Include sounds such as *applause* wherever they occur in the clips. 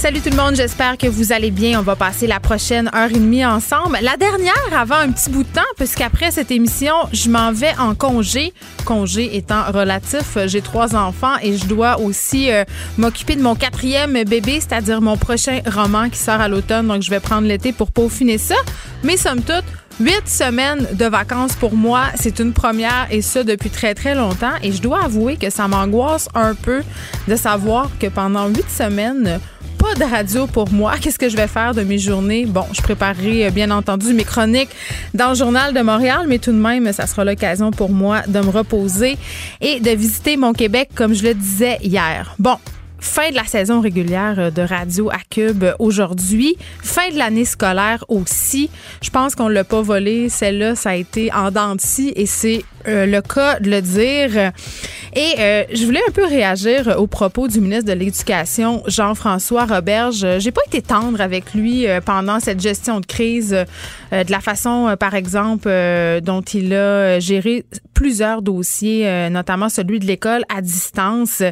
Salut tout le monde, j'espère que vous allez bien. On va passer la prochaine heure et demie ensemble. La dernière avant un petit bout de temps, puisqu'après cette émission, je m'en vais en congé. Congé étant relatif, j'ai trois enfants et je dois aussi euh, m'occuper de mon quatrième bébé, c'est-à-dire mon prochain roman qui sort à l'automne. Donc je vais prendre l'été pour peaufiner ça. Mais somme toute, Huit semaines de vacances pour moi, c'est une première et ça depuis très très longtemps. Et je dois avouer que ça m'angoisse un peu de savoir que pendant huit semaines, pas de radio pour moi. Qu'est-ce que je vais faire de mes journées? Bon, je préparerai euh, bien entendu mes chroniques dans le journal de Montréal, mais tout de même, ça sera l'occasion pour moi de me reposer et de visiter mon Québec comme je le disais hier. Bon, fin de la saison régulière euh, de Radio à Cube aujourd'hui. Fin de l'année scolaire aussi. Je pense qu'on l'a pas volé. Celle-là, ça a été en dents et c'est euh, le cas de le dire. Et euh, je voulais un peu réagir aux propos du ministre de l'Éducation, Jean-François Roberge. J'ai pas été tendre avec lui pendant cette gestion de crise, de la façon, par exemple, dont il a géré plusieurs dossiers, notamment celui de l'école à distance.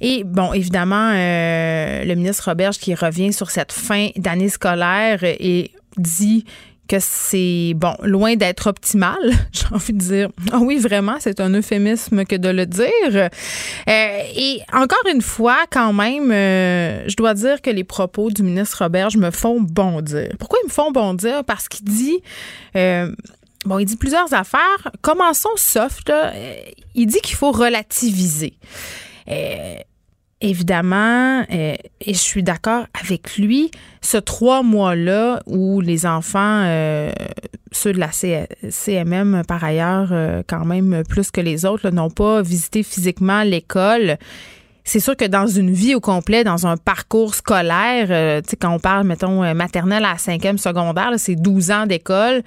Et bon, évidemment, euh, le ministre Roberge qui revient sur cette fin d'année scolaire et dit que c'est bon, loin d'être optimal, *laughs* j'ai envie de dire. Ah oui, vraiment, c'est un euphémisme que de le dire. Euh, et encore une fois, quand même, euh, je dois dire que les propos du ministre Roberge me font bondir. Pourquoi ils me font bondir? Parce qu'il dit Bon, il dit plusieurs affaires. Commençons soft. Il dit qu'il faut relativiser. Évidemment, euh, et je suis d'accord avec lui, ce trois mois-là où les enfants, euh, ceux de la CMM par ailleurs, euh, quand même plus que les autres, n'ont pas visité physiquement l'école, c'est sûr que dans une vie au complet, dans un parcours scolaire, tu sais, quand on parle, mettons, maternelle à cinquième secondaire, c'est 12 ans d'école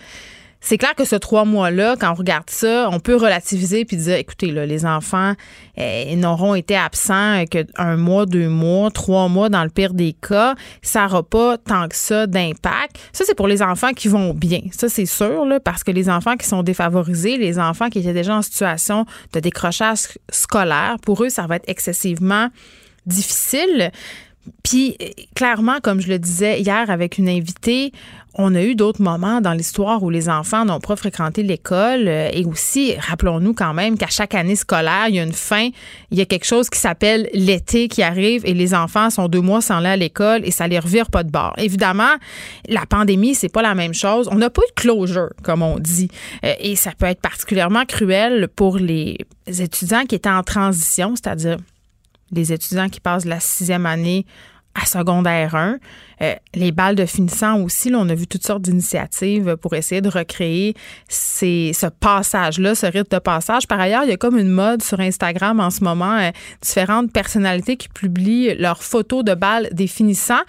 c'est clair que ce trois mois-là, quand on regarde ça, on peut relativiser puis dire, écoutez, là, les enfants eh, n'auront été absents qu'un mois, deux mois, trois mois dans le pire des cas. Ça n'aura pas tant que ça d'impact. Ça, c'est pour les enfants qui vont bien. Ça, c'est sûr, là, parce que les enfants qui sont défavorisés, les enfants qui étaient déjà en situation de décrochage scolaire, pour eux, ça va être excessivement difficile. Puis, clairement, comme je le disais hier avec une invitée, on a eu d'autres moments dans l'histoire où les enfants n'ont pas fréquenté l'école. Euh, et aussi, rappelons-nous quand même qu'à chaque année scolaire, il y a une fin, il y a quelque chose qui s'appelle l'été qui arrive et les enfants sont deux mois sans aller à l'école et ça les revire pas de bord. Évidemment, la pandémie, c'est pas la même chose. On n'a pas eu de closure, comme on dit. Euh, et ça peut être particulièrement cruel pour les étudiants qui étaient en transition, c'est-à-dire les étudiants qui passent la sixième année à secondaire 1. Euh, les balles de finissant aussi, on a vu toutes sortes d'initiatives pour essayer de recréer ce passage-là, ce rythme de passage. Par ailleurs, il y a comme une mode sur Instagram en ce moment, euh, différentes personnalités qui publient leurs photos de balles des finissants.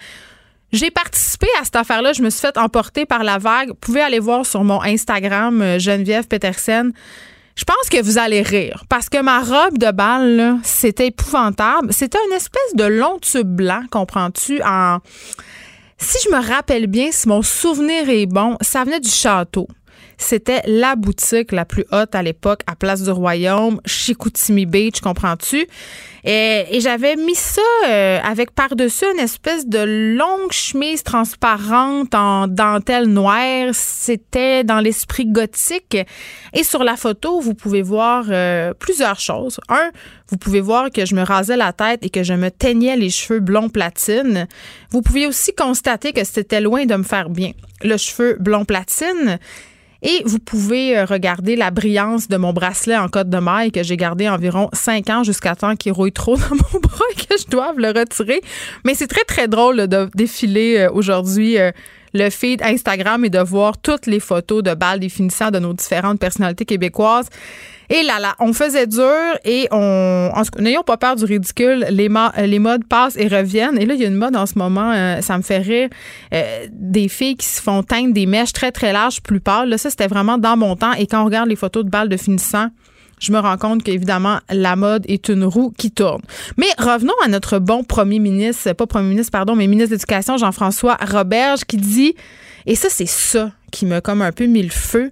J'ai participé à cette affaire-là. Je me suis fait emporter par la vague. Vous pouvez aller voir sur mon Instagram, euh, Geneviève Petersen. Je pense que vous allez rire parce que ma robe de bal, c'était épouvantable. C'était une espèce de long tube blanc, comprends-tu, en... Si je me rappelle bien, si mon souvenir est bon, ça venait du château. C'était la boutique la plus haute à l'époque à Place du Royaume, Chicoutimi Beach, comprends-tu? Et, j'avais mis ça euh, avec par-dessus une espèce de longue chemise transparente en dentelle noire. C'était dans l'esprit gothique. Et sur la photo, vous pouvez voir euh, plusieurs choses. Un, vous pouvez voir que je me rasais la tête et que je me teignais les cheveux blond platine. Vous pouvez aussi constater que c'était loin de me faire bien. Le cheveu blond platine, et vous pouvez euh, regarder la brillance de mon bracelet en côte de maille que j'ai gardé environ cinq ans jusqu'à temps qu'il rouille trop dans mon *laughs* bras et que je doive le retirer. Mais c'est très, très drôle de défiler euh, aujourd'hui euh, le feed Instagram et de voir toutes les photos de balles définissant de nos différentes personnalités québécoises. Et là, là, on faisait dur et on. N'ayons pas peur du ridicule. Les, les modes passent et reviennent. Et là, il y a une mode en ce moment, euh, ça me fait rire, euh, des filles qui se font teindre des mèches très, très larges, plus pâles. Là, ça, c'était vraiment dans mon temps. Et quand on regarde les photos de balles de finissant, je me rends compte qu'évidemment, la mode est une roue qui tourne. Mais revenons à notre bon premier ministre, pas premier ministre, pardon, mais ministre de Jean-François Roberge, qui dit, et ça, c'est ça qui m'a comme un peu mis le feu.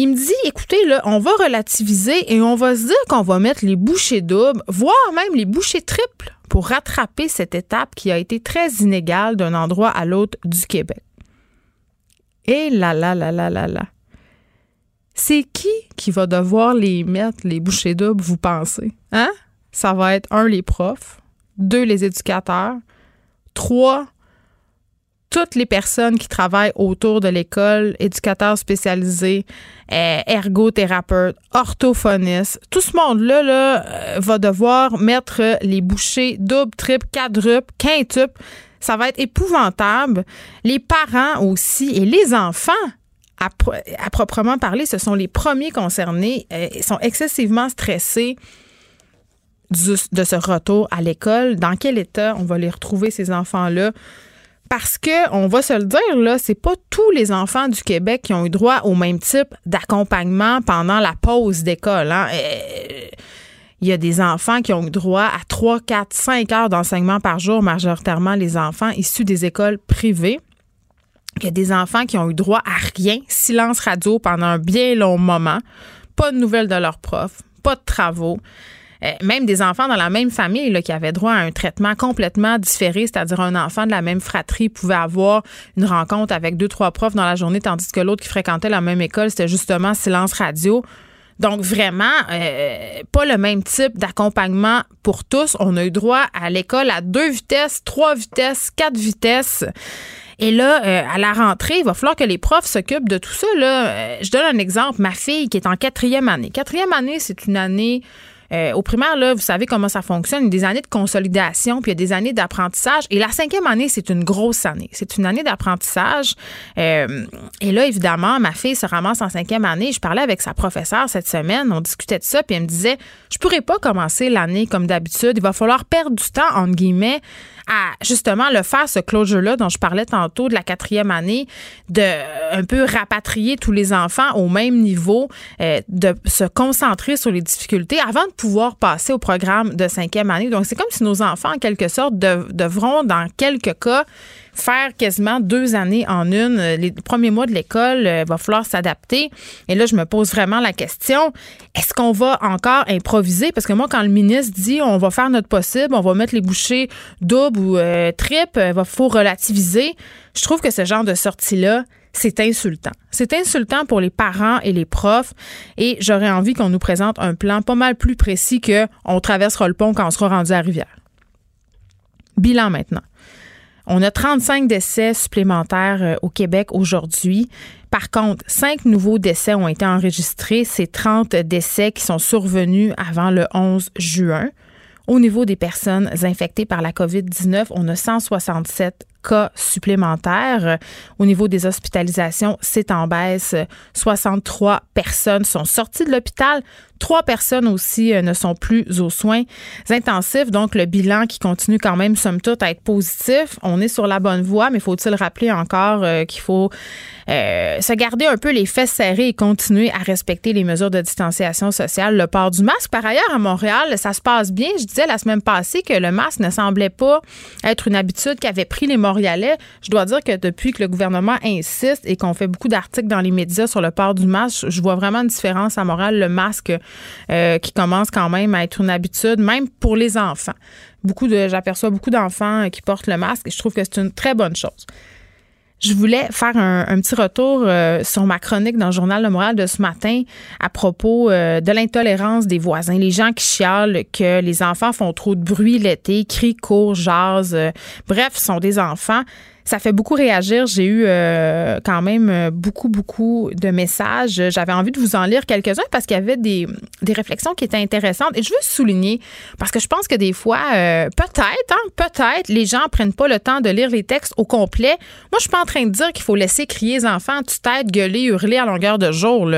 Il me dit, écoutez, là, on va relativiser et on va se dire qu'on va mettre les bouchées doubles, voire même les bouchées triples pour rattraper cette étape qui a été très inégale d'un endroit à l'autre du Québec. Et là, là, là, là, là, là c'est qui qui va devoir les mettre, les bouchées doubles, vous pensez? Hein? Ça va être, un, les profs, deux, les éducateurs, trois, toutes les personnes qui travaillent autour de l'école, éducateurs spécialisés, euh, ergothérapeutes, orthophonistes, tout ce monde-là là, euh, va devoir mettre les bouchées doubles, triples, quadruples, quintuples. Ça va être épouvantable. Les parents aussi et les enfants à, proprement parler, ce sont les premiers concernés. Euh, sont excessivement stressés de ce retour à l'école. Dans quel état on va les retrouver, ces enfants-là? Parce que, on va se le dire, là, c'est pas tous les enfants du Québec qui ont eu droit au même type d'accompagnement pendant la pause d'école. Hein. Euh, il y a des enfants qui ont eu droit à 3, 4, 5 heures d'enseignement par jour, majoritairement les enfants issus des écoles privées. Il y a des enfants qui ont eu droit à rien, silence radio pendant un bien long moment, pas de nouvelles de leurs profs, pas de travaux. Euh, même des enfants dans la même famille là, qui avaient droit à un traitement complètement différé, c'est-à-dire un enfant de la même fratrie pouvait avoir une rencontre avec deux, trois profs dans la journée, tandis que l'autre qui fréquentait la même école, c'était justement silence radio. Donc vraiment, euh, pas le même type d'accompagnement pour tous. On a eu droit à l'école à deux vitesses, trois vitesses, quatre vitesses. Et là, euh, à la rentrée, il va falloir que les profs s'occupent de tout ça. Là. Euh, je donne un exemple. Ma fille qui est en quatrième année. Quatrième année, c'est une année euh, au primaire, là, vous savez comment ça fonctionne. Il y a des années de consolidation, puis il y a des années d'apprentissage. Et la cinquième année, c'est une grosse année. C'est une année d'apprentissage. Euh, et là, évidemment, ma fille se ramasse en cinquième année. Je parlais avec sa professeure cette semaine. On discutait de ça, puis elle me disait, je pourrais pas commencer l'année comme d'habitude. Il va falloir perdre du temps, entre guillemets, à justement le faire, ce closure-là dont je parlais tantôt de la quatrième année, de un peu rapatrier tous les enfants au même niveau, euh, de se concentrer sur les difficultés avant de pouvoir passer au programme de cinquième année. Donc, c'est comme si nos enfants, en quelque sorte, devront, dans quelques cas, faire quasiment deux années en une. Les premiers mois de l'école, il euh, va falloir s'adapter. Et là, je me pose vraiment la question, est-ce qu'on va encore improviser? Parce que moi, quand le ministre dit on va faire notre possible, on va mettre les bouchées doubles ou euh, triples, il va faut relativiser, je trouve que ce genre de sortie-là, c'est insultant. C'est insultant pour les parents et les profs et j'aurais envie qu'on nous présente un plan pas mal plus précis que on traversera le pont quand on sera rendu à Rivière. Bilan maintenant. On a 35 décès supplémentaires euh, au Québec aujourd'hui. Par contre, cinq nouveaux décès ont été enregistrés. C'est 30 décès qui sont survenus avant le 11 juin. Au niveau des personnes infectées par la COVID-19, on a 167 cas supplémentaires. Au niveau des hospitalisations, c'est en baisse. 63 personnes sont sorties de l'hôpital. Trois personnes aussi euh, ne sont plus aux soins intensifs. Donc, le bilan qui continue quand même, somme toute, à être positif. On est sur la bonne voie, mais faut-il rappeler encore euh, qu'il faut euh, se garder un peu les fesses serrées et continuer à respecter les mesures de distanciation sociale, le port du masque. Par ailleurs, à Montréal, ça se passe bien. Je disais la semaine passée que le masque ne semblait pas être une habitude qu'avaient pris les Je dois dire que depuis que le gouvernement insiste et qu'on fait beaucoup d'articles dans les médias sur le port du masque, je vois vraiment une différence à Montréal. Le masque euh, qui commence quand même à être une habitude, même pour les enfants. Beaucoup de, j'aperçois beaucoup d'enfants euh, qui portent le masque et je trouve que c'est une très bonne chose. Je voulais faire un, petit retour euh, sur ma chronique dans le journal Le Moral de ce matin à propos de l'intolérance des voisins. Les gens qui chialent que les enfants font trop de bruit l'été, crient, courent, jasent, bref, sont des enfants Ça fait beaucoup réagir. J'ai eu euh, quand même euh, beaucoup, beaucoup de messages. J'avais envie de vous en lire quelques-uns parce qu'il y avait des, réflexions qui étaient intéressantes. Et je veux souligner, parce que je pense que des fois, euh, peut-être, hein, peut-être, les gens prennent pas le temps de lire les textes au complet. Moi, je suis pas en train de dire qu'il faut laisser crier les enfants, tu tête, gueuler, hurler à longueur de jour.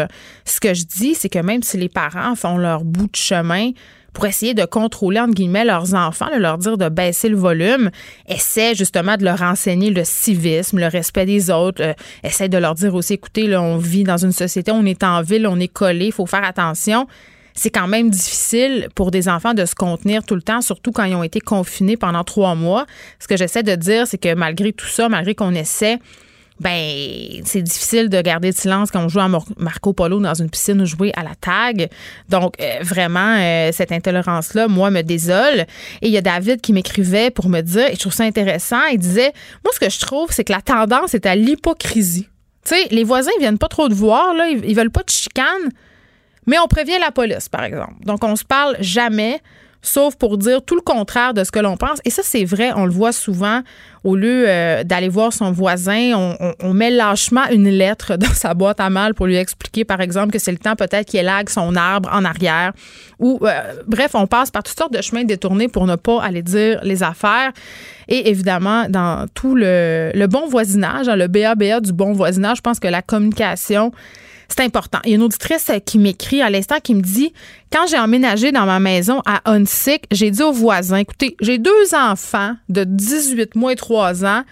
Ce que je dis, c'est que même si les parents font leur bout de chemin, pour essayer de contrôler, entre guillemets, leurs enfants, de leur dire de baisser le volume, essaie justement de leur enseigner le civisme, le respect des autres, euh, essaie de leur dire aussi, écoutez, là, on vit dans une société, on est en ville, on est collé, il faut faire attention. C'est quand même difficile pour des enfants de se contenir tout le temps, surtout quand ils ont été confinés pendant trois mois. Ce que j'essaie de dire, c'est que malgré tout ça, malgré qu'on essaie ben c'est difficile de garder le silence quand on joue à Marco Polo dans une piscine ou jouer à la tag. Donc euh, vraiment euh, cette intolérance là moi me désole et il y a David qui m'écrivait pour me dire et je trouve ça intéressant, il disait moi ce que je trouve c'est que la tendance est à l'hypocrisie. Tu sais, les voisins ils viennent pas trop te voir là, ils, ils veulent pas de chicane, mais on prévient la police par exemple. Donc on se parle jamais sauf pour dire tout le contraire de ce que l'on pense. Et ça, c'est vrai, on le voit souvent. Au lieu euh, d'aller voir son voisin, on, met lâchement une lettre dans sa boîte à mal pour lui expliquer, par exemple, que c'est le temps peut-être qu'il élague son arbre en arrière. Ou, euh, bref, on passe par toutes sortes de chemins détournés pour ne pas aller dire les affaires. Et évidemment, dans tout le, bon voisinage, le BABA du bon voisinage, je pense que la communication, c'est important. Il y a une auditrice qui m'écrit à l'instant qui me dit quand j'ai emménagé dans ma maison à Hunsick, j'ai dit aux voisins écoutez, j'ai deux enfants de 18 mois et 3 ans.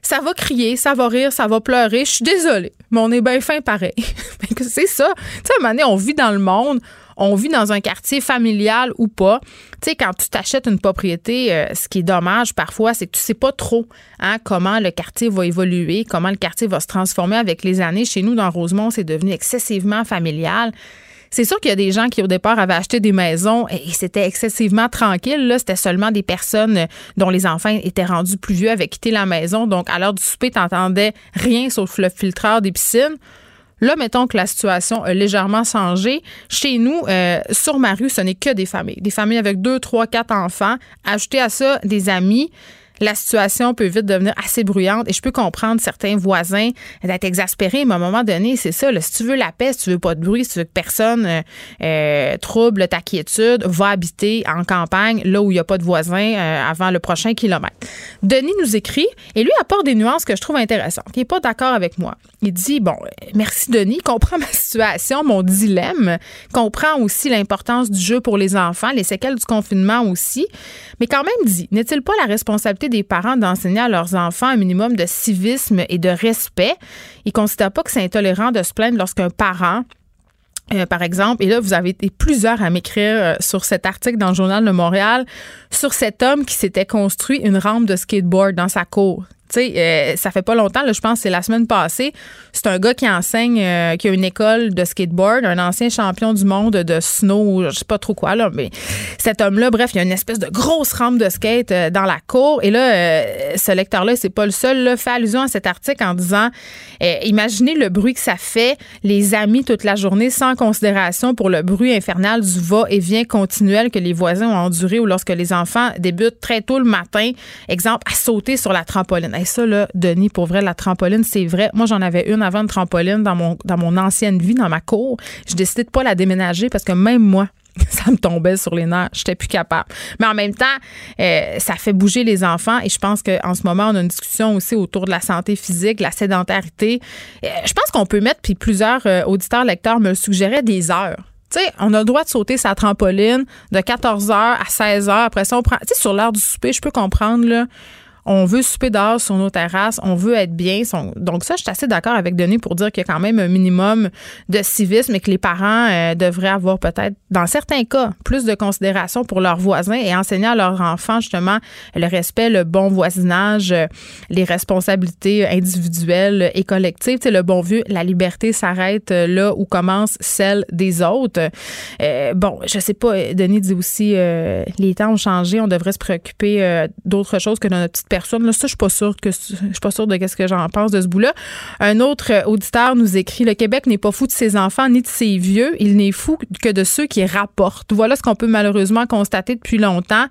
Ça va crier, ça va rire, ça va pleurer. Je suis désolée, mais on est bien fin pareil. *laughs* c'est ça. Tu sais, à un moment donné, on vit dans le monde on vit dans un quartier familial ou pas. Tu sais, quand tu t'achètes une propriété, euh, ce qui est dommage parfois, c'est que tu sais pas trop hein, comment le quartier va évoluer, comment le quartier va se transformer avec les années. Chez nous, dans Rosemont, c'est devenu excessivement familial. C'est sûr qu'il y a des gens qui, au départ, avaient acheté des maisons et c'était excessivement tranquille. Là, c'était seulement des personnes dont les enfants étaient rendus plus vieux, avaient quitté la maison. Donc, à l'heure du souper, t'entendais rien sauf le filtreur des piscines. Là, mettons que la situation a légèrement changé. Chez nous, euh, sur ma rue, ce n'est que des familles. Des familles avec deux, trois, quatre enfants. Ajouter à ça des amis la situation peut vite devenir assez bruyante et je peux comprendre certains voisins d'être exaspérés, mais à un moment donné, c'est ça. si tu veux la paix, si tu veux pas de bruit, si tu veux que personne euh, euh, trouble ta quiétude, va habiter en campagne, là où il n'y a pas de voisins, euh, avant le prochain kilomètre. Denis nous écrit et lui apporte des nuances que je trouve intéressantes. Il n'est pas d'accord avec moi. Il dit bon, merci Denis, comprend ma situation, mon dilemme, comprend aussi l'importance du jeu pour les enfants, les séquelles du confinement aussi, mais quand même dit, n'est-il pas la responsabilité des parents d'enseigner à leurs enfants un minimum de civisme et de respect. Ils ne considèrent pas que c'est intolérant de se plaindre lorsqu'un parent euh, par exemple, et là, vous avez été plusieurs à m'écrire euh, sur cet article dans le Journal de Montréal sur cet homme qui s'était construit une rampe de skateboard dans sa cour. Euh, ça fait pas longtemps, je pense que c'est la semaine passée. C'est un gars qui enseigne, euh, qui a une école de skateboard, un ancien champion du monde de snow, je sais pas trop quoi, là, mais cet homme-là, bref, il y a une espèce de grosse rampe de skate euh, dans la cour. Et là, ce lecteur-là, c'est pas le seul, là, fait allusion à cet article en disant imaginez le bruit que ça fait, les amis toute la journée, sans considération pour le bruit infernal du va-et-vient continuel que les voisins ont enduré ou lorsque les enfants débutent très tôt le matin, exemple, à sauter sur la trampoline. Ça, là, Denis, pour vrai, la trampoline, c'est vrai. Moi, j'en avais une avant de trampoline dans mon, dans mon ancienne vie, dans ma cour. J'ai décidé de pas la déménager parce que même moi, *laughs* ça me tombait sur les nerfs. J'étais plus capable. Mais en même temps, euh, ça fait bouger les enfants et je pense qu'en ce moment, on a une discussion aussi autour de la santé physique, la sédentarité. Euh, je pense qu'on peut mettre, puis plusieurs euh, auditeurs, lecteurs me suggéraient des heures. Tu sais, on a le droit de sauter sa trampoline de 14 h à 16 h. Après ça, on prend. Tu sais, sur l'heure du souper, je peux comprendre, là on veut souper dehors sur nos terrasses, on veut être bien. Donc ça, je suis assez d'accord avec Denis pour dire qu'il y a quand même un minimum de civisme et que les parents euh, devraient avoir peut-être, dans certains cas, plus de considération pour leurs voisins et enseigner à leurs enfants justement le respect, le bon voisinage, euh, les responsabilités individuelles et collectives. Tu le bon vieux, la liberté s'arrête euh, là où commence celle des autres. bon, je sais pas, Denis dit aussi, les temps ont changé, on devrait se préoccuper d'autre chose que de notre petite personne ça, je suis pas sûre que je suis pas sûre de qu'est-ce que j'en pense de ce bout-là. Un autre auditeur nous écrit le Québec n'est pas fou de ses enfants ni de ses vieux, il n'est fou que de ceux qui rapportent. Voilà ce qu'on peut malheureusement constater depuis longtemps.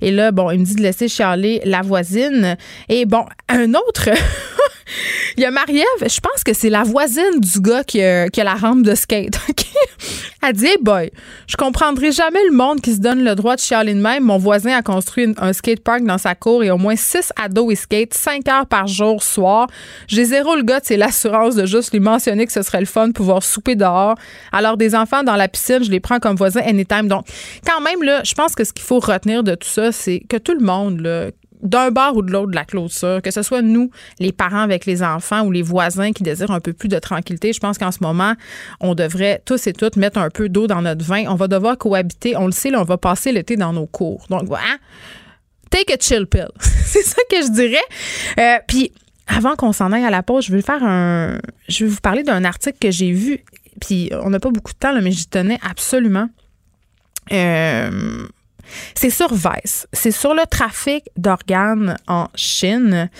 Et là, bon, il me dit de laisser chialer la voisine. Et bon, un autre *laughs* Il y a Marie-Ève, je pense que c'est la voisine du gars qui a, la rampe de skate. *laughs* Elle dit, hey boy, je comprendrai jamais le monde qui se donne le droit de chialer de même. Mon voisin a construit un skatepark dans sa cour et au moins six ados et skate cinq heures par jour, soir. J'ai zéro le gars, c'est l'assurance de juste lui mentionner que ce serait le fun de pouvoir souper dehors. Alors, des enfants dans la piscine, je les prends comme voisins anytime. Donc, quand même, là, je pense que ce qu'il faut retenir de tout ça, c'est que tout le monde, là, d'un bord ou de l'autre de la clôture, que ce soit nous, les parents avec les enfants ou les voisins qui désirent un peu plus de tranquillité, je pense qu'en ce moment, on devrait tous et toutes mettre un peu d'eau dans notre vin. On va devoir cohabiter. On le sait, là, on va passer l'été dans nos cours. Donc, voilà. Take a chill pill. *laughs* C'est ça que je dirais. Euh, puis, avant qu'on s'en aille à la pause, je vais faire un. Je vais vous parler d'un article que j'ai vu. Puis, on n'a pas beaucoup de temps, mais j'y tenais absolument. Euh, c'est sur Vice. C'est sur le trafic d'organes en Chine.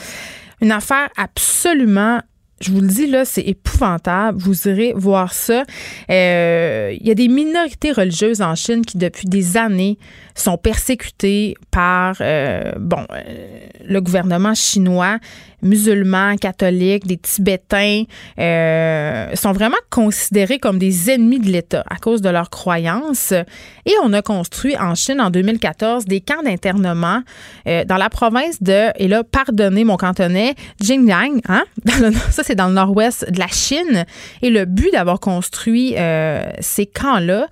Une affaire absolument je vous le dis, là, c'est épouvantable. Vous irez voir ça. Euh, il y a des minorités religieuses en Chine qui, depuis des années, sont persécutés par euh, bon euh, le gouvernement chinois, musulmans, catholiques, des Tibétains euh, sont vraiment considérés comme des ennemis de l'État à cause de leurs croyances. Et on a construit en Chine en 2014 des camps d'internement dans la province de et là pardonnez mon cantonais Xinjiang, hein, *laughs* ça c'est dans le nord-ouest de la Chine. Et le but d'avoir construit ces camps là,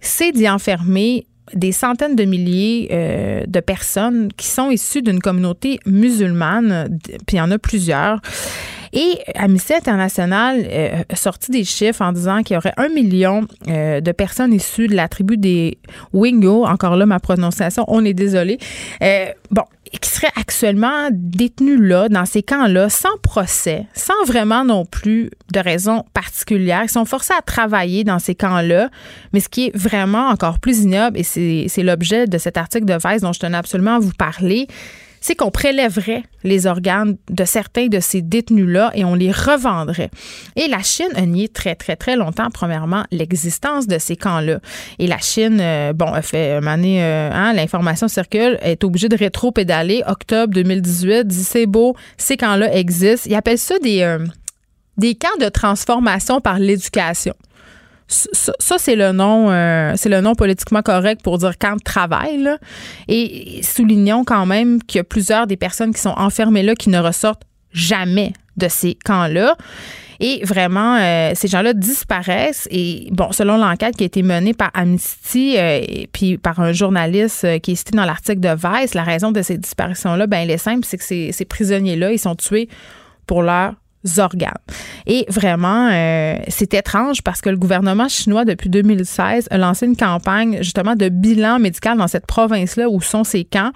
c'est d'y enfermer des centaines de milliers euh, de personnes qui sont issues d'une communauté musulmane, puis il y en a plusieurs. Et Amnesty International euh, a sorti des chiffres en disant qu'il y aurait un million euh, de personnes issues de la tribu des Wingo. Encore là, ma prononciation, on est désolé. bon, qui seraient actuellement détenus là, dans ces camps-là, sans procès, sans vraiment non plus de raison particulière. Ils sont forcés à travailler dans ces camps-là. Mais ce qui est vraiment encore plus ignoble, et c'est l'objet de cet article de Vice dont je tenais absolument à vous parler, c'est qu'on prélèverait les organes de certains de ces détenus-là et on les revendrait. Et la Chine a nié très, très, très longtemps, premièrement, l'existence de ces camps-là. Et la Chine, euh, bon, a fait une année, euh, hein, l'information circule, est obligée de rétro-pédaler. Octobre 2018, dit c'est beau, ces camps-là existent. Ils appellent ça des, euh, des camps de transformation par l'éducation. Ça, c'est le nom, euh, c'est le nom politiquement correct pour dire camp de travail. Et soulignons quand même qu'il y a plusieurs des personnes qui sont enfermées là qui ne ressortent jamais de ces camps-là. Et vraiment, euh, ces gens-là disparaissent. Et bon, selon l'enquête qui a été menée par Amnesty euh, et puis par un journaliste qui est cité dans l'article de Vice, la raison de ces disparitions-là, ben elle est simple, c'est que ces, ces prisonniers-là, ils sont tués pour leur organes. Et vraiment, euh, c'est étrange parce que le gouvernement chinois, depuis 2016, a lancé une campagne justement de bilan médical dans cette province-là où sont ces camps.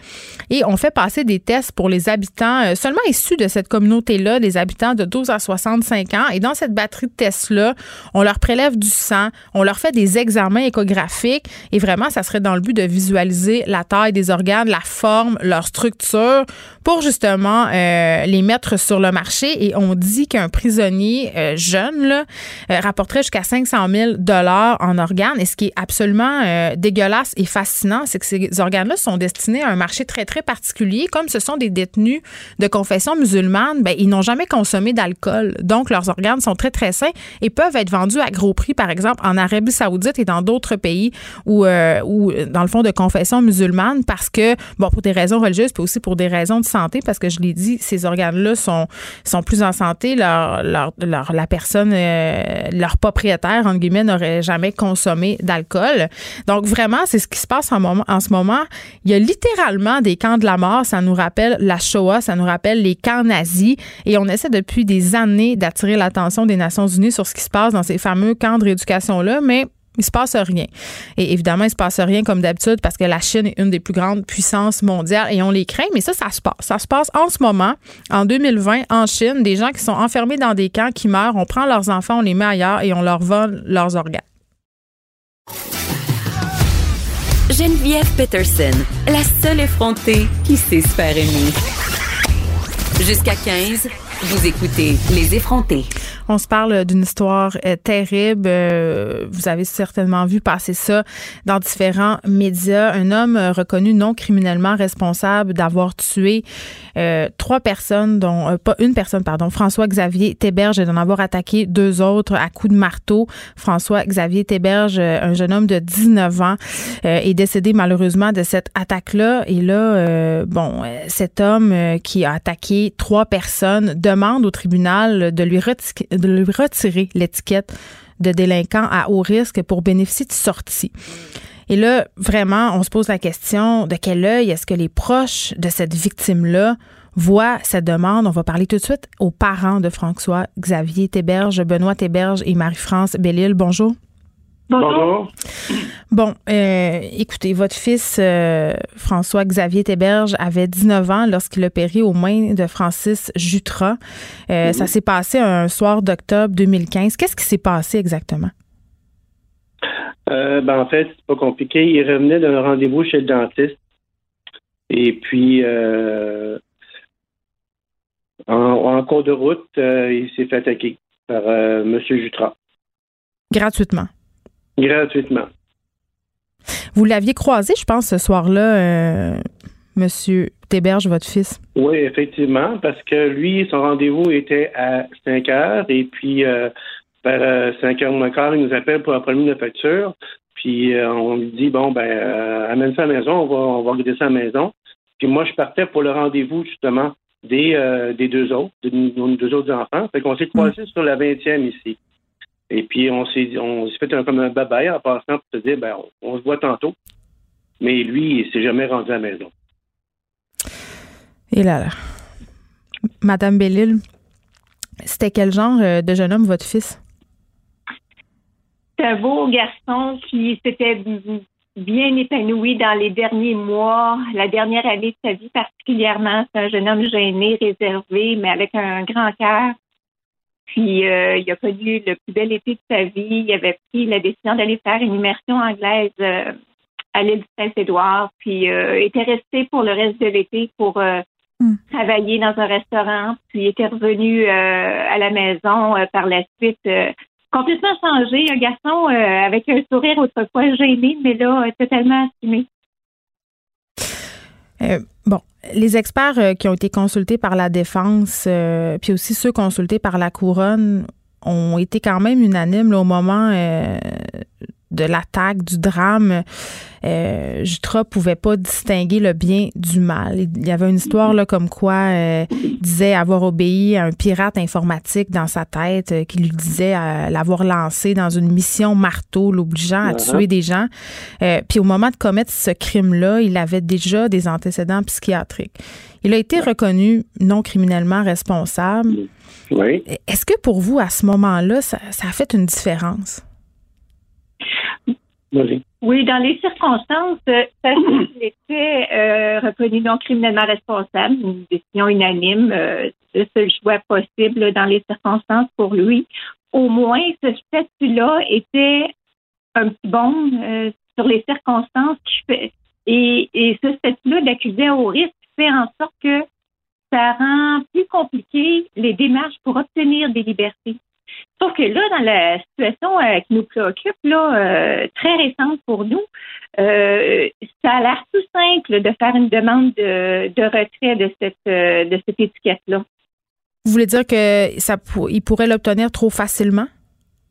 Et on fait passer des tests pour les habitants euh, seulement issus de cette communauté-là, les habitants de 12 à 65 ans. Et dans cette batterie de tests-là, on leur prélève du sang, on leur fait des examens échographiques. Et vraiment, ça serait dans le but de visualiser la taille des organes, la forme, leur structure pour justement euh, les mettre sur le marché. Et on dit qu'un prisonnier euh, jeune euh, rapporterait jusqu'à 500 000 dollars en organes. Et ce qui est absolument euh, dégueulasse et fascinant, c'est que ces organes-là sont destinés à un marché très, très particulier. Comme ce sont des détenus de confession musulmane, ben, ils n'ont jamais consommé d'alcool. Donc, leurs organes sont très, très sains et peuvent être vendus à gros prix, par exemple, en Arabie saoudite et dans d'autres pays où, dans le fond, de confession musulmane parce que, bon, pour des raisons religieuses, puis aussi pour des raisons de santé, parce que je l'ai dit, ces organes-là sont, sont plus en santé leur, la personne, euh, leur propriétaire, entre guillemets, n'aurait jamais consommé d'alcool. Donc, vraiment, c'est ce qui se passe en ce moment. Il y a littéralement des camps de la mort. Ça nous rappelle la Shoah, ça nous rappelle les camps nazis. Et on essaie depuis des années d'attirer l'attention des Nations Unies sur ce qui se passe dans ces fameux camps de rééducation-là, mais il se passe rien. Et évidemment, il se passe rien comme d'habitude parce que la Chine est une des plus grandes puissances mondiales et on les craint, mais ça, ça se passe. Ça se passe en ce moment, en 2020, en Chine, des gens qui sont enfermés dans des camps, qui meurent, on prend leurs enfants, on les met ailleurs et on leur vole leurs organes. Geneviève Peterson, la seule effrontée qui sait se faire aimer. Jusqu'à 15, vous écoutez Les effrontés. On se parle d'une histoire euh, terrible. Euh, vous avez certainement vu passer ça dans différents médias. Un homme reconnu non criminellement responsable d'avoir tué euh, trois personnes, dont pas une personne, pardon, François-Xavier Théberge et d'en avoir attaqué deux autres à coups de marteau. François-Xavier Théberge, un jeune homme de 19 ans, est décédé malheureusement de cette attaque-là. Et là, bon, cet homme qui a attaqué trois personnes demande au tribunal de lui retirer de lui retirer l'étiquette de délinquant à haut risque pour bénéficier de sortie. Et là, vraiment, on se pose la question de quel œil est-ce que les proches de cette victime-là voient cette demande? On va parler tout de suite aux parents de François Xavier Théberge, Benoît Théberge et Marie-France Bellil. Bonjour. Bonjour. Bon, euh, écoutez, votre fils euh, François-Xavier Théberge avait 19 ans lorsqu'il a péri aux mains de Francis Jutras. Euh, mhm. Ça s'est passé un soir d'octobre 2015. Qu'est-ce qui s'est passé exactement? ben, en fait, c'est pas compliqué. Il revenait d'un rendez-vous chez le dentiste. Et puis, en, cours de route, il s'est fait attaquer par M. Jutras. Gratuitement? Gratuitement. Vous l'aviez croisé, je pense, ce soir-là, euh, Monsieur Théberge, votre fils? Oui, effectivement, parce que lui, son rendez-vous était à 5 heures et puis euh, vers 5 euh, heures moins quart, il nous appelle pour apprendre une facture. Puis euh, on lui dit bon ben amène ça à la maison, on va on va regarder ça à la maison. Puis moi je partais pour le rendez-vous justement des des deux autres, des, deux autres enfants. Fait qu'on s'est croisés sur la 20e ici. Et puis, on s'est, on s'est fait un, comme un babaille en passant pour se dire, ben, on, se voit tantôt. Mais lui, il s'est jamais rendu à la maison. Et là, là. Madame Bellil, c'était quel genre euh, de jeune homme, votre fils? C'est un beau garçon qui s'était bien épanoui dans les derniers mois, la dernière année de sa vie particulièrement. C'est un jeune homme gêné, réservé, mais avec un grand cœur. Puis euh, il a connu le plus bel été de sa vie. Il avait pris la décision d'aller faire une immersion anglaise euh, à l'île du Saint-Édouard, puis euh, était resté pour le reste de l'été pour hmm. travailler dans un restaurant. Puis était revenu à la maison par la suite. complètement changé, un garçon avec un sourire autrefois gêné, mais là, totalement assumé. Bon, les experts euh, qui ont été consultés par la défense, euh, puis aussi ceux consultés par la couronne, ont été quand même unanimes au moment euh, de l'attaque, du drame, euh, Jutra pouvait pas distinguer le bien du mal. Il y avait une histoire là comme quoi euh, il disait avoir obéi à un pirate informatique dans sa tête euh, qui lui disait euh, l'avoir lancé dans une mission marteau, l'obligeant à tuer des gens. puis au moment de commettre ce crime-là, il avait déjà des antécédents psychiatriques. Il a été reconnu non criminellement responsable. Oui. Est-ce que pour vous, à ce moment-là, ça a fait une différence? Oui, dans les circonstances, euh, qu'il *clears throat* était euh, reconnu non criminellement responsable, une décision unanime, euh, le seul choix possible dans les circonstances pour lui. Au moins, ce statut-là était un petit bon euh, sur les circonstances qui fait, et, et ce statut-là d'accusé au risque fait en sorte que ça rend plus compliqué les démarches pour obtenir des libertés. Sauf que là, dans la situation euh, qui nous préoccupe, là, euh, très récente pour nous, euh, ça a l'air tout simple de faire une demande de, retrait de cette, de cette étiquette-là. Vous voulez dire que ça il pourrait l'obtenir trop facilement?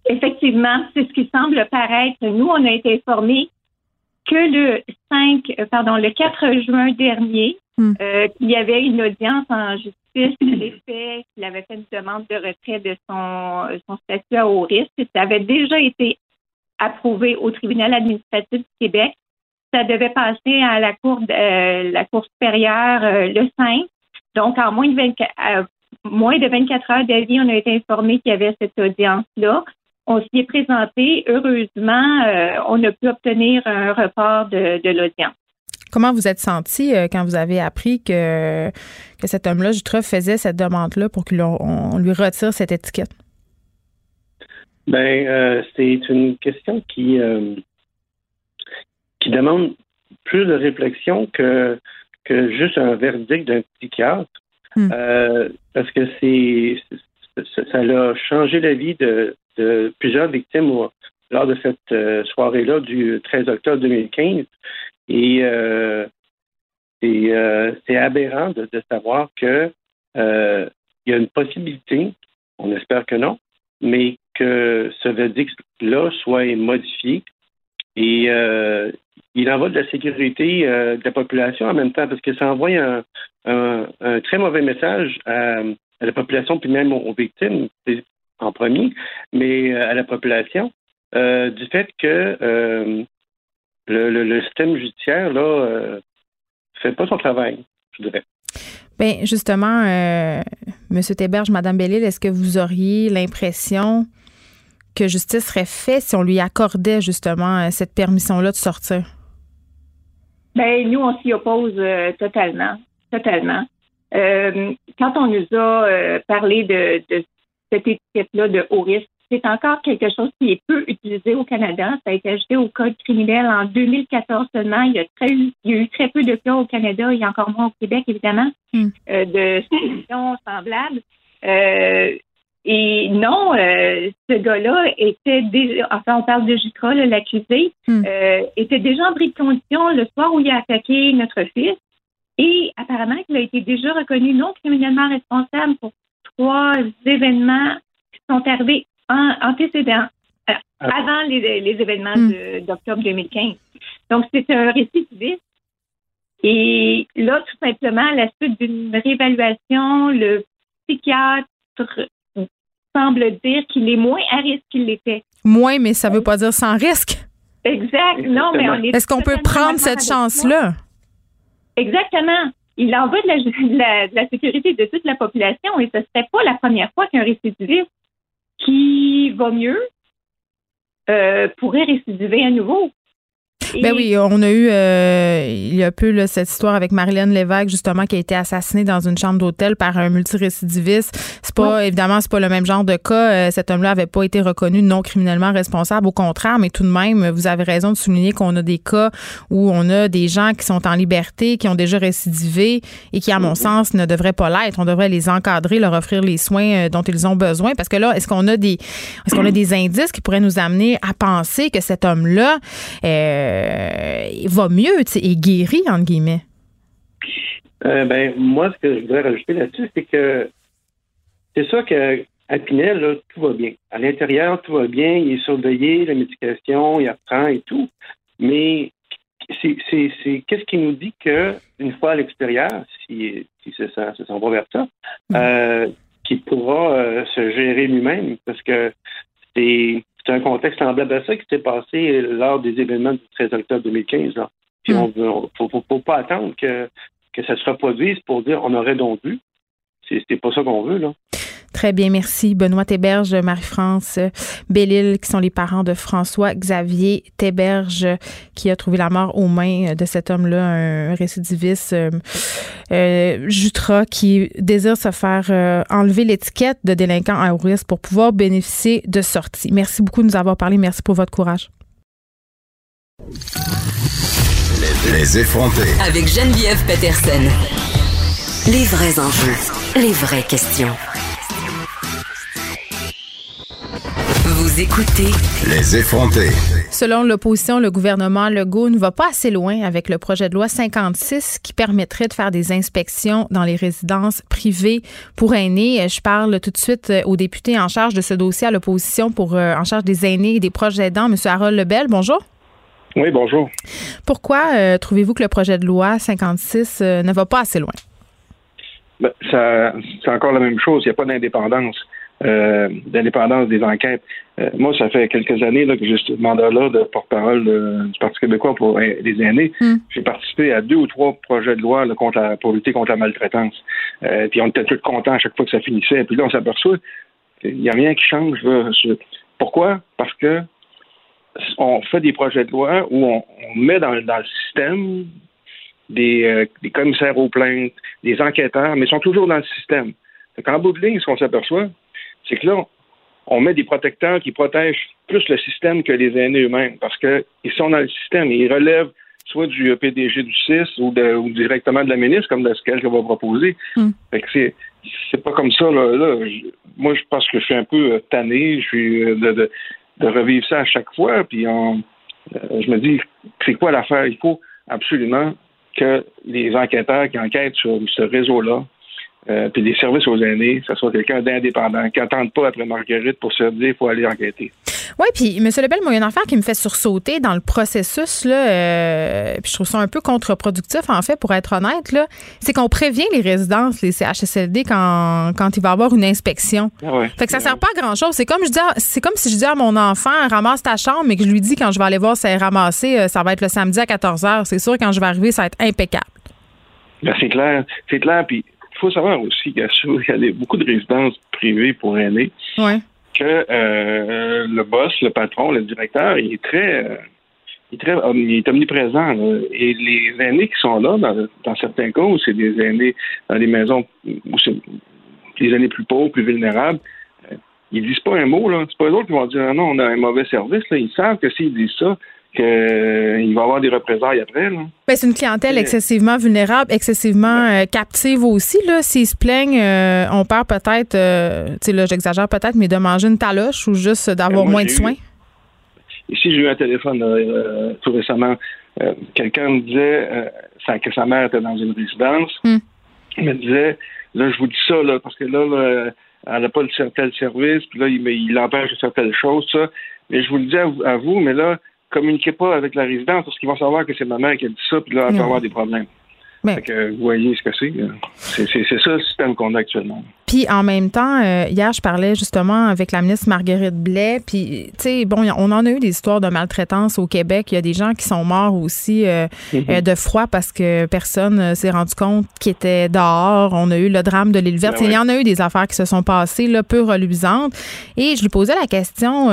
Effectivement, c'est ce qui semble paraître. Nous, on a été informés que le 5, pardon, le 4 juin dernier, hmm. il y avait une audience en justice l'effet qu'il avait fait une demande de retrait de son, son statut à haut risque. Ça avait déjà été approuvé au tribunal administratif du Québec. Ça devait passer à la cour, euh, la cour supérieure euh, le 5. Donc, en moins de 24, euh, moins de 24 heures d'avis, on a été informé qu'il y avait cette audience-là. On s'y est présenté. Heureusement, on a pu obtenir un report de l'audience. Comment vous êtes senti euh, quand vous avez appris que, que cet homme-là, Jutra, faisait cette demande-là pour qu'on lui retire cette étiquette? Ben, euh, c'est une question qui, euh, qui demande plus de réflexion que, que juste un verdict d'un psychiatre. hmm. parce que c'est ça a changé la vie de, plusieurs victimes lors de cette soirée-là du 13 octobre 2015. Et c'est aberrant de, savoir que il y a une possibilité, on espère que non, mais que ce verdict-là soit modifié. Et euh, il en va de la sécurité euh, de la population en même temps, parce que ça envoie un, très mauvais message à, la population, puis même aux, victimes, en premier, mais euh, à la population, du fait que le, système judiciaire là fait pas son travail, je dirais. Bien, justement, euh, M. Théberge, Mme Bellil, est-ce que vous auriez l'impression que justice serait faite si on lui accordait justement euh, cette permission-là de sortir? Bien, nous, on s'y oppose euh, totalement. Totalement. quand on nous a parlé de, de cette étiquette-là de haut risque, c'est encore quelque chose qui est peu utilisé au Canada. Ça a été ajouté au Code criminel en 2014 seulement. Il y a, très, il y a eu très peu de cas au Canada, il y a encore moins au Québec, évidemment, hmm. euh, de situations semblables. Euh, et non, euh, ce gars-là était déjà, enfin, on parle de Jutra, l'accusé, hmm. était déjà en bris de condition le soir où il a attaqué notre fils. Et apparemment qu'il a été déjà reconnu non criminellement responsable pour trois événements qui sont arrivés antécédent, euh, ah. avant les, événements hmm. d'octobre 2015. Donc, c'est un récidiviste. Et là, tout simplement, à la suite d'une réévaluation, le psychiatre semble dire qu'il est moins à risque qu'il l'était. Moins, mais ça ne veut pas dire sans risque. Exact. Non, mais on est. Est-ce qu'on peut prendre cette chance-là? Exactement. Il en va de la, de la, sécurité de toute la population et ce ne serait pas la première fois qu'un récidiviste qui va mieux euh, pourrait récidiver à nouveau. Ben oui, on a eu euh, il y a peu là, cette histoire avec Marilyn Lévesque justement qui a été assassinée dans une chambre d'hôtel par un multirécidiviste. C'est pas évidemment c'est pas le même genre de cas. Euh, cet homme-là avait pas été reconnu non criminellement responsable. Au contraire, mais tout de même, vous avez raison de souligner qu'on a des cas où on a des gens qui sont en liberté, qui ont déjà récidivé et qui, à mon mm-hmm. sens, ne devraient pas l'être. On devrait les encadrer, leur offrir les soins euh, dont ils ont besoin. Parce que là, est-ce qu'on a des est-ce qu'on a des indices qui pourraient nous amener à penser que cet homme-là euh, va mieux et guéri, entre guillemets? Euh, ben, moi, ce que je voudrais rajouter là-dessus, c'est que c'est ça qu'à Pinel, tout va bien. À l'intérieur, tout va bien. Il est surveillé, la médication, il apprend et tout. Mais c'est qu'est-ce qui nous dit qu'une fois à l'extérieur, si, si ça s'en va vers ça, mm. euh, qu'il pourra se gérer lui-même? Parce que c'est c'est un contexte semblable à ça qui s'est passé lors des événements du 13 octobre 2015. Puis hmm. on ne faut, pas attendre que, que ça se reproduise pour dire on aurait donc dû. C'est pas ça qu'on veut, là. Très bien, merci. Benoît Théberge, Marie-France Bellil, qui sont les parents de François Xavier Théberge, qui a trouvé la mort aux mains de cet homme-là, un récidiviste euh, euh, Jutra, qui désire se faire euh, enlever l'étiquette de délinquant à haut risque pour pouvoir bénéficier de sorties. Merci beaucoup de nous avoir parlé. Merci pour votre courage. Les effrontés. Avec Geneviève Peterson. Les vrais enjeux, les vraies questions. Vous écoutez Les effrontés. Selon l'opposition, le gouvernement Legault ne va pas assez loin avec le projet de loi 56 qui permettrait de faire des inspections dans les résidences privées pour aînés. Je parle tout de suite au député en charge de ce dossier à l'opposition pour euh, en charge des aînés et des proches aidants, M. Harold Lebel. Bonjour. Oui, bonjour. Pourquoi euh, trouvez-vous que le projet de loi 56 euh, ne va pas assez loin? Ben, ça, c'est encore la même chose. Il n'y a pas d'indépendance. Euh, d'indépendance des enquêtes. Euh, moi, ça fait quelques années là, que j'ai ce mandat-là de porte-parole du Parti québécois pour les aînés. Hmm. J'ai participé à deux ou trois projets de loi contre pour lutter contre la maltraitance. Euh, puis on était tous contents à chaque fois que ça finissait. Puis là, on s'aperçoit qu'il n'y a rien qui change. Pourquoi? Parce que on fait des projets de loi où on, met dans, dans, le système des, des commissaires aux plaintes, des enquêteurs, mais ils sont toujours dans le système. En bout de ligne, ce qu'on s'aperçoit, c'est que là, on met des protecteurs qui protègent plus le système que les aînés eux-mêmes parce qu'ils sont dans le système et ils relèvent soit du PDG du CIS ou, ou directement de la ministre, comme de ce qu'elle va proposer. Mm. Fait que c'est, c'est pas comme ça. Là, là. moi, je pense que je suis un peu euh, tanné je suis, euh, de, de, de, revivre ça à chaque fois. Puis on, euh, je me dis, c'est quoi l'affaire? Il faut absolument que les enquêteurs qui enquêtent sur ce réseau-là euh, puis des services aux aînés, ça soit quelqu'un d'indépendant, qui n'attende pas après Marguerite pour se dire qu'il faut aller enquêter. Oui, puis M. Lebel, moi, il y a une affaire qui me fait sursauter dans le processus, là, euh, puis je trouve ça un peu contre-productif, en fait, pour être honnête, là, c'est qu'on prévient les résidences, les CHSLD, quand, quand il va y avoir une inspection. Ah ouais. Fait que ça sert pas à grand-chose. C'est comme, je dis c'est comme si je dis à mon enfant, ramasse ta chambre, mais que je lui dis quand je vais aller voir si elle est ramassée, euh, ça va être le samedi à 14 h. C'est sûr, quand je vais arriver, ça va être impeccable. Ben, c'est clair. C'est clair, puis il faut savoir aussi *laughs* qu'il y a beaucoup de résidences privées pour aînés. Que euh, le boss, le patron, le directeur, il est très, euh, il est très, il est omniprésent. Et les aînés qui sont là, dans, certains cas, où c'est des aînés dans des maisons où c'est des aînés plus pauvres, plus vulnérables, euh, ils disent pas un mot. Là. C'est pas eux autres qui vont dire ah non, on a un mauvais service. Là. Ils savent que s'ils disent ça, qu'il euh, va y avoir des représailles après. Ben, c'est une clientèle excessivement vulnérable, excessivement euh, captive aussi. S'ils se plaignent, euh, on perd peut-être, tu sais, là, j'exagère peut-être, mais de manger une taloche ou juste d'avoir moins de soins. Ici, j'ai eu un téléphone tout récemment. Quelqu'un me disait que sa mère était dans une résidence. Hmm. Il me disait, là, je vous dis ça, là, parce que là, elle n'a pas le tel service, puis là, il, il empêche de faire telle chose, ça. Mais je vous le dis à vous mais là, communiquez pas avec la résidence parce qu'ils vont savoir que c'est ma mère qui a dit ça, puis là, elle va avoir des problèmes. Mais... vous voyez ce que c'est. C'est ça le système qu'on a actuellement. Puis en même temps, euh, hier, je parlais justement avec la ministre Marguerite Blais. Puis, tu sais, bon, on en a eu des histoires de maltraitance au Québec. Il y a des gens qui sont morts aussi euh, mhm. euh, de froid parce que personne s'est rendu compte qu'ils étaient dehors. On a eu le drame de l'île verte. Ben Il y en a eu des affaires qui se sont passées, là, peu reluisantes. Et je lui posais la question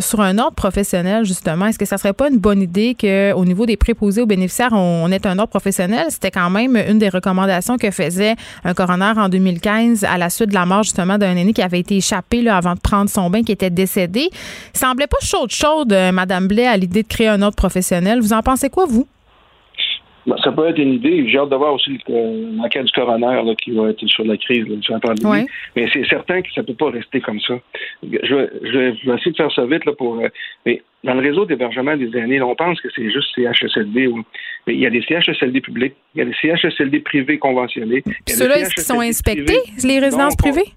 sur un ordre professionnel, justement. Est-ce que ça serait pas une bonne idée qu'au niveau des préposés aux bénéficiaires, on, ait un ordre professionnel? C'était quand même une des recommandations que faisait un coroner en 2015 à la la suite de la mort justement d'un aîné qui avait été échappé là, avant de prendre son bain, qui était décédé. Il semblait pas chaude chaude, euh, Madame Blais, à l'idée de créer un autre professionnel. Vous en pensez quoi, vous? Ben, ça peut être une idée. J'ai hâte de voir aussi l'enquête du coroner là, qui va être sur la crise là, du pandémie. Mais c'est certain que ça ne peut pas rester comme ça. Je vais, je, essayer de faire ça vite là, pour. Euh, mais dans le réseau d'hébergement des aînés, on pense que c'est juste CHSLD. mais il y a des CHSLD publics, il y a des CHSLD privés conventionnés. Ceux-là, est-ce qu'ils sont inspectés, les résidences privées?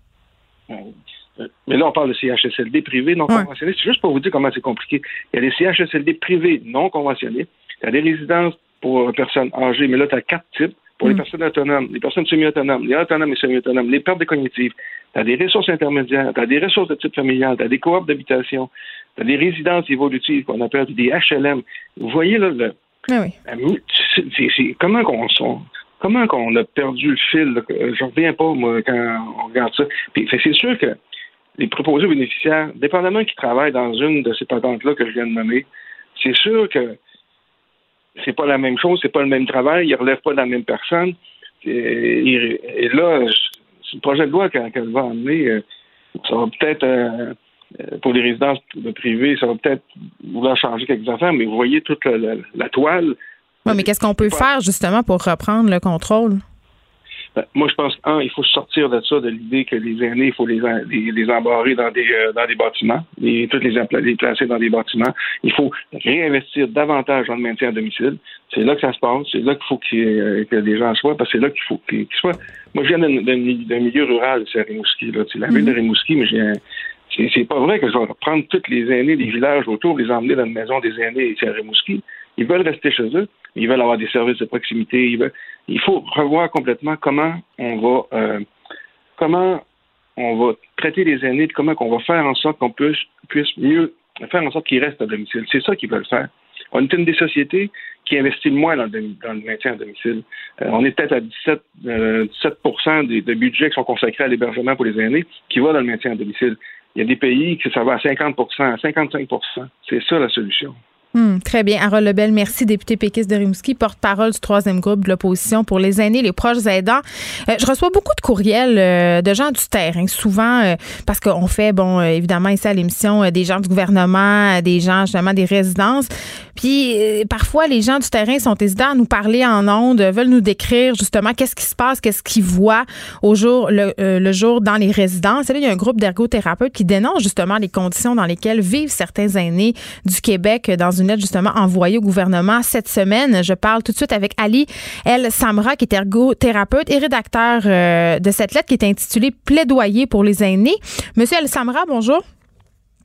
Mais là, on parle de CHSLD privés non conventionnés. C'est juste pour vous dire comment c'est compliqué. Il y a des CHSLD privés non conventionnés. Il y a des résidences pour personnes âgées, mais là, tu as quatre types. Pour les mm. personnes autonomes, les personnes semi-autonomes, les autonomes et semi-autonomes, les pertes de cognitives, tu as des ressources intermédiaires, tu as des ressources de type familial, tu as des coop d'habitation, tu as des résidences évolutives qu'on appelle des HLM. Vous voyez, là, le, ah oui. comment qu'on comment qu'on a perdu le fil. Je reviens pas, moi, quand on regarde ça. Puis, c'est sûr que les proposés bénéficiaires, dépendamment qui travaillent dans une de ces patentes-là que je viens de nommer, c'est sûr que c'est pas la même chose, c'est pas le même travail, il relève pas de la même personne. Et, là, le projet de loi qu'elle va amener, euh, ça va peut-être euh, euh, pour les résidences privées, ça va peut-être vouloir changer quelques affaires, mais vous voyez toute la, toile. Oui, mais qu'est-ce qu'on peut faire justement pour reprendre le contrôle? Ben, moi, je pense, un, il faut sortir de ça, de l'idée que les aînés, il faut les, les, embarrer dans des, euh, dans des bâtiments, et toutes les, les placer dans des bâtiments. Il faut réinvestir davantage dans le maintien à domicile. C'est là que ça se passe. C'est là qu'il faut euh, que des gens soient, parce que c'est là qu'il faut qu'ils soient. Moi, je viens d'un milieu rural, c'est à Rimouski. Là. C'est la ville de mhm. Rimouski, mais j'ai c'est pas vrai que je vais prendre tous les aînés des villages autour, les emmener dans une maison des aînés ici à Rimouski. Ils veulent rester chez eux. Ils veulent avoir des services de proximité. Il faut revoir complètement comment on va euh, comment on va traiter les aînés, comment on va faire en sorte qu'on puisse, puisse mieux faire en sorte qu'ils restent à domicile. C'est ça qu'ils veulent faire. On est une des sociétés qui investit le moins dans le, maintien à domicile. Euh, on est peut-être à 17, 17 euh, des, de budgets qui sont consacrés à l'hébergement pour les aînés qui va dans le maintien à domicile. Il y a des pays que ça va à 50 à 55% C'est ça la solution. Hmm, très bien. Harold Lebel, merci, député péquiste de Rimouski, porte-parole du troisième groupe de l'opposition pour les aînés, les proches aidants. Euh, je reçois beaucoup de courriels euh, de gens du terrain, souvent euh, parce qu'on fait, bon, évidemment, ici à l'émission, des gens du gouvernement, des gens, justement, des résidences. Puis parfois, les gens du terrain sont hésitants à nous parler en ondes, veulent nous décrire justement qu'est-ce qui se passe, qu'est-ce qu'ils voient au jour, le, jour dans les résidences. Et là, il y a un groupe d'ergothérapeutes qui dénonce justement les conditions dans lesquelles vivent certains aînés du Québec dans une lettre justement envoyée au gouvernement cette semaine. Je parle tout de suite avec Ali El Samra, qui est ergothérapeute et rédacteur euh, de cette lettre qui est intitulée Plaidoyer pour les aînés. Monsieur El Samra, bonjour.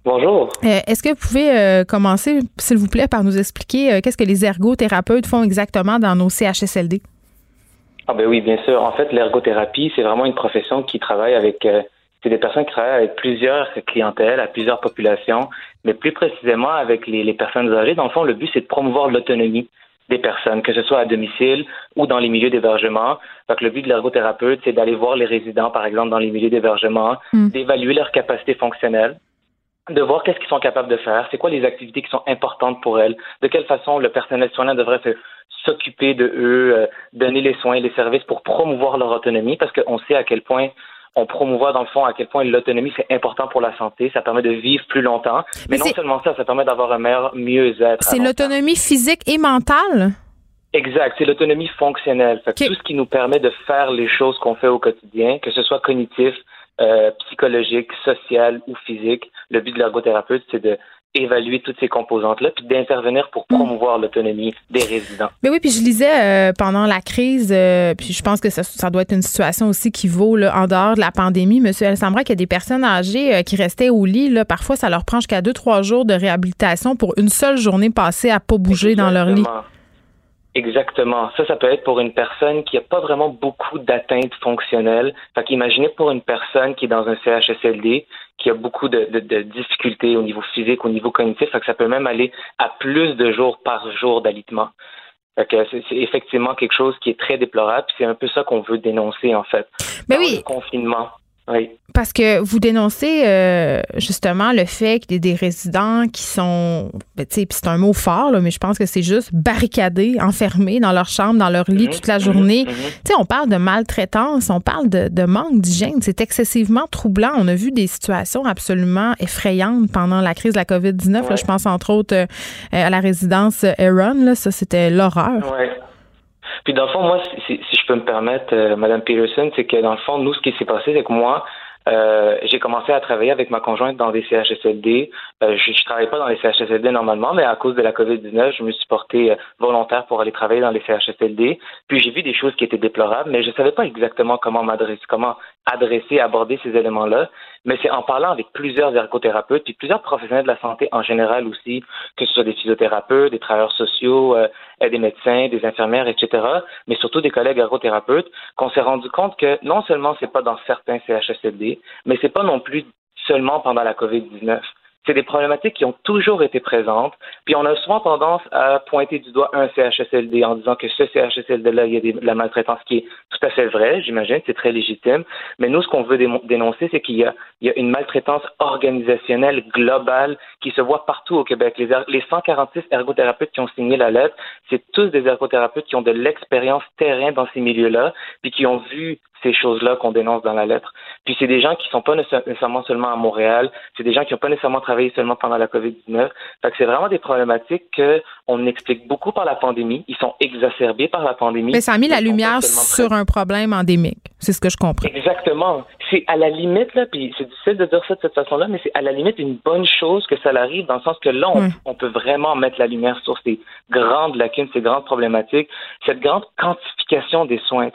Bonjour. Euh, est-ce que vous pouvez euh, commencer, s'il vous plaît, par nous expliquer qu'est-ce que les ergothérapeutes font exactement dans nos CHSLD? Ah ben oui, bien sûr. En fait, l'ergothérapie, c'est vraiment une profession qui travaille avec c'est des personnes qui travaillent avec plusieurs clientèles, à plusieurs populations, mais plus précisément avec les, personnes âgées. Dans le fond, le but, c'est de promouvoir l'autonomie des personnes, que ce soit à domicile ou dans les milieux d'hébergement. Donc, le but de l'ergothérapeute, c'est d'aller voir les résidents, par exemple, dans les milieux d'hébergement, hmm. d'évaluer leur capacité fonctionnelle, de voir qu'est-ce qu'ils sont capables de faire, c'est quoi les activités qui sont importantes pour elles, de quelle façon le personnel soignant devrait s'occuper de eux, euh, donner les soins, et les services pour promouvoir leur autonomie, parce qu'on sait à quel point on promouvoit dans le fond à quel point l'autonomie c'est important pour la santé, ça permet de vivre plus longtemps, mais, non seulement ça, ça permet d'avoir un meilleur mieux-être. C'est l'autonomie physique et mentale? Exact, c'est l'autonomie fonctionnelle. Tout ce qui nous permet de faire les choses qu'on fait au quotidien, que ce soit cognitif, euh, psychologique, social ou physique, le but de l'ergothérapeute, c'est de évaluer toutes ces composantes-là, puis d'intervenir pour promouvoir l'autonomie des résidents. Mais oui, puis je lisais euh, pendant la crise, euh, puis je pense que ça, ça, doit être une situation aussi qui vaut là, en dehors de la pandémie. Monsieur El Sambra, qu'il y a des personnes âgées euh, qui restaient au lit, là, parfois ça leur prend jusqu'à deux, trois jours de réhabilitation pour une seule journée passée à pas bouger dans leur lit. Exactement. Ça, ça peut être pour une personne qui n'a pas vraiment beaucoup d'atteintes fonctionnelles. Fait qu'imaginez pour une personne qui est dans un CHSLD, qui a beaucoup de, difficultés au niveau physique, au niveau cognitif, fait que ça peut même aller à plus de jours par jour d'alitement. Fait que c'est, effectivement quelque chose qui est très déplorable. C'est un peu ça qu'on veut dénoncer, en fait. Mais oui. Le confinement. Oui. Parce que vous dénoncez euh, justement le fait qu'il y ait des résidents qui sont, ben, tu sais, c'est un mot fort, là, mais je pense que c'est juste barricadés, enfermés dans leur chambre, dans leur lit mhm. toute la journée. Mhm. Mhm. Tu sais, on parle de maltraitance, on parle de, de manque d'hygiène. C'est excessivement troublant. On a vu des situations absolument effrayantes pendant la crise de la COVID-19. je pense entre autres euh, à la résidence Aaron. Là, ça, c'était l'horreur. Ouais. Puis dans le fond, moi, si, si je peux me permettre, euh, Madame Peterson, c'est que dans le fond, nous, ce qui s'est passé, c'est que moi, euh, j'ai commencé à travailler avec ma conjointe dans des CHSLD. Euh, je ne travaille pas dans les CHSLD normalement, mais à cause de la COVID-19, je me suis porté euh, volontaire pour aller travailler dans les CHSLD. Puis j'ai vu des choses qui étaient déplorables, mais je ne savais pas exactement comment m'adresser, comment adresser, aborder ces éléments-là. Mais c'est en parlant avec plusieurs ergothérapeutes, puis plusieurs professionnels de la santé en général aussi, que ce soit des physiothérapeutes, des travailleurs sociaux, euh, des médecins, des infirmières, etc., mais surtout des collègues ergothérapeutes, qu'on s'est rendu compte que non seulement c'est pas dans certains CHSLD, mais c'est pas non plus seulement pendant la COVID-19 c'est des problématiques qui ont toujours été présentes. Puis on a souvent tendance à pointer du doigt un CHSLD en disant que ce CHSLD-là, il y a de la maltraitance qui est tout à fait vrai, j'imagine, c'est très légitime. Mais nous, ce qu'on veut dénoncer, c'est qu'il y y a une maltraitance organisationnelle globale qui se voit partout au Québec. Les, les 146 ergothérapeutes qui ont signé la lettre, c'est tous des ergothérapeutes qui ont de l'expérience terrain dans ces milieux-là, puis qui ont vu ces choses-là qu'on dénonce dans la lettre. Puis c'est des gens qui sont pas nécessairement seulement à Montréal, c'est des gens qui n'ont pas nécessairement travaillé seulement pendant la COVID-19. Fait que c'est vraiment des problématiques qu'on explique beaucoup par la pandémie. Ils sont exacerbés par la pandémie. Mais ça a mis la lumière sur un problème endémique. C'est ce que je comprends. Exactement. C'est à la limite, là, puis c'est difficile de dire ça de cette façon-là, mais c'est à la limite une bonne chose que ça arrive dans le sens que là, on, on peut vraiment mettre la lumière sur ces grandes lacunes, ces grandes problématiques, cette grande quantification des soins.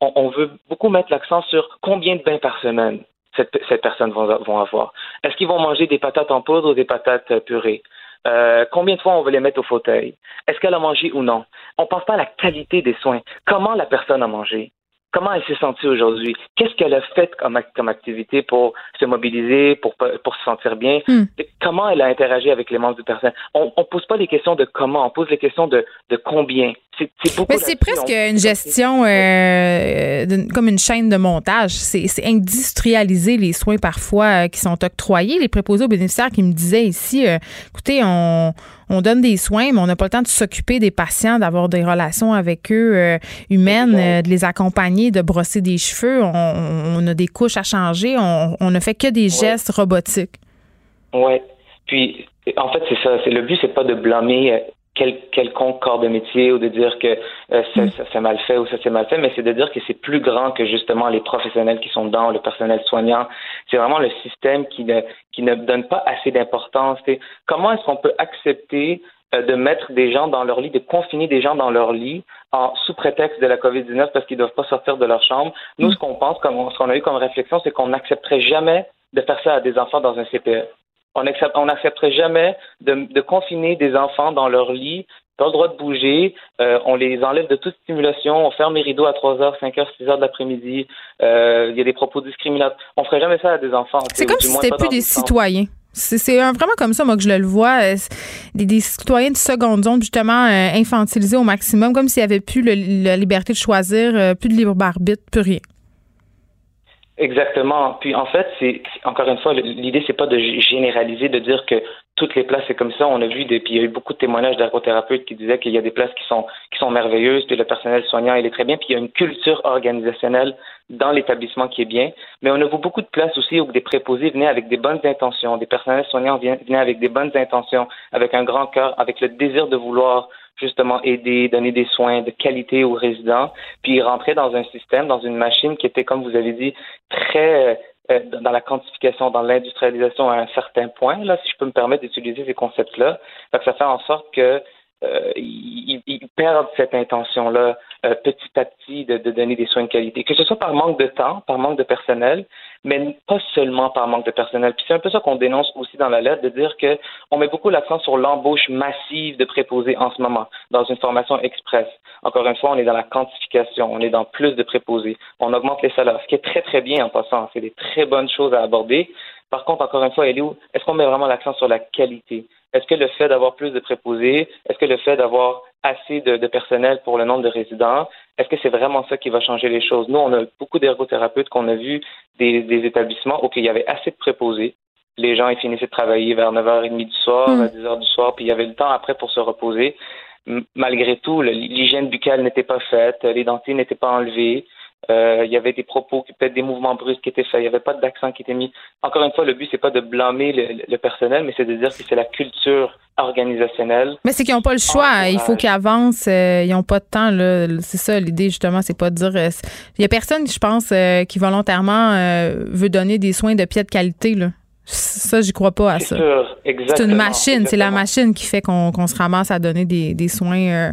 On, veut beaucoup mettre l'accent sur combien de bains par semaine cette, personne vont, vont avoir. Est-ce qu'ils vont manger des patates en poudre ou des patates euh, purées? Euh, combien de fois on veut les mettre au fauteuil? Est-ce qu'elle a mangé ou non? On ne pense pas à la qualité des soins. Comment la personne a mangé? Comment elle s'est sentie aujourd'hui, qu'est-ce qu'elle a fait comme, comme activité pour se mobiliser, pour, pour se sentir bien, hmm. comment elle a interagi avec les membres du personnel? On ne pose pas les questions de comment, on pose les questions de, de combien. C'est c'est presque une gestion euh, comme une chaîne de montage. C'est industrialiser les soins parfois euh, qui sont octroyés. Les préposés aux bénéficiaires qui me disaient ici, euh, écoutez, on on donne des soins, mais on n'a pas le temps de s'occuper des patients, d'avoir des relations avec eux euh, humaines, euh, de les accompagner, de brosser des cheveux. On, a des couches à changer. On, ne fait que des gestes robotiques. Oui. Puis, en fait, c'est ça. C'est le but, c'est pas de blâmer quel, quelconque corps de métier ou de dire que euh, ça, ça s'est mal fait ou ça s'est mal fait, mais c'est de dire que c'est plus grand que justement les professionnels qui sont dedans, le personnel soignant. C'est vraiment le système qui ne, qui ne donne pas assez d'importance. Comment est-ce qu'on peut accepter euh, de mettre des gens dans leur lit, de confiner des gens dans leur lit en sous prétexte de la COVID-19 parce qu'ils ne doivent pas sortir de leur chambre? Nous, ce qu'on pense, comme, ce qu'on a eu comme réflexion, c'est qu'on n'accepterait jamais de faire ça à des enfants dans un CPE. On n'accepterait jamais de, confiner des enfants dans leur lit, pas le droit de bouger, euh, on les enlève de toute stimulation, on ferme les rideaux à 3 h, 5 h, 6 h de l'après-midi, euh, il y a des propos discriminatoires. On ferait jamais ça à des enfants. C'est comme si c'était plus des citoyens. C'est vraiment comme ça, moi, que je le vois. Euh, des, citoyens de seconde zone, justement, infantilisés au maximum, comme s'il n'y avait plus la liberté de choisir, plus de libre arbitre, plus rien. Exactement. Puis en fait, c'est encore une fois, l'idée c'est pas de généraliser, de dire que toutes les places c'est comme ça. On a vu puis il y a eu beaucoup de témoignages d'ergothérapeutes qui disaient qu'il y a des places qui sont qui sont merveilleuses, puis le personnel soignant il est très bien, puis il y a une culture organisationnelle dans l'établissement qui est bien. Mais on a vu beaucoup de places aussi où des préposés venaient avec des bonnes intentions, des personnels soignants venaient avec des bonnes intentions, avec un grand cœur, avec le désir de vouloir justement aider, donner des soins de qualité aux résidents, puis rentrer dans un système, dans une machine qui était, comme vous avez dit, très euh, dans la quantification, dans l'industrialisation à un certain point, là, si je peux me permettre d'utiliser ces concepts-là. Ça fait en sorte que euh, ils, perdent cette intention-là euh, petit à petit de, donner des soins de qualité, que ce soit par manque de temps, par manque de personnel, mais pas seulement par manque de personnel. Puis c'est un peu ça qu'on dénonce aussi dans la lettre, de dire que on met beaucoup l'accent sur l'embauche massive de préposés en ce moment dans une formation express. Encore une fois, on est dans la quantification, on est dans plus de préposés, on augmente les salaires, ce qui est très très bien en passant, c'est des très bonnes choses à aborder. Par contre, encore une fois, elle Est-ce qu'on met vraiment l'accent sur la qualité? Est-ce que le fait d'avoir plus de préposés, est-ce que le fait d'avoir assez de, personnel pour le nombre de résidents, est-ce que c'est vraiment ça qui va changer les choses? Nous, on a beaucoup d'ergothérapeutes qu'on a vu des, établissements où il y avait assez de préposés. Les gens, ils finissaient de travailler vers 9h30 du soir, hmm. à 10h du soir, puis il y avait le temps après pour se reposer. malgré tout, l'hygiène buccale n'était pas faite, les dentiers n'étaient pas enlevés. Euh, il y avait des propos, peut-être des mouvements brusques qui étaient faits. Il n'y avait pas d'accent qui était mis. Encore une fois, le but, c'est pas de blâmer le, personnel, mais c'est de dire que c'est la culture organisationnelle. Mais c'est qu'ils n'ont pas le choix. Il faut qu'ils avancent. Euh, ils n'ont pas de temps. C'est ça l'idée, justement. C'est pas de dire. Euh, il y a personne, je pense, qui volontairement veut donner des soins de pied de qualité. Là. Ça, j'y crois pas à ça. C'est une machine. C'est la machine qui fait qu'on se ramasse à donner des, des soins euh,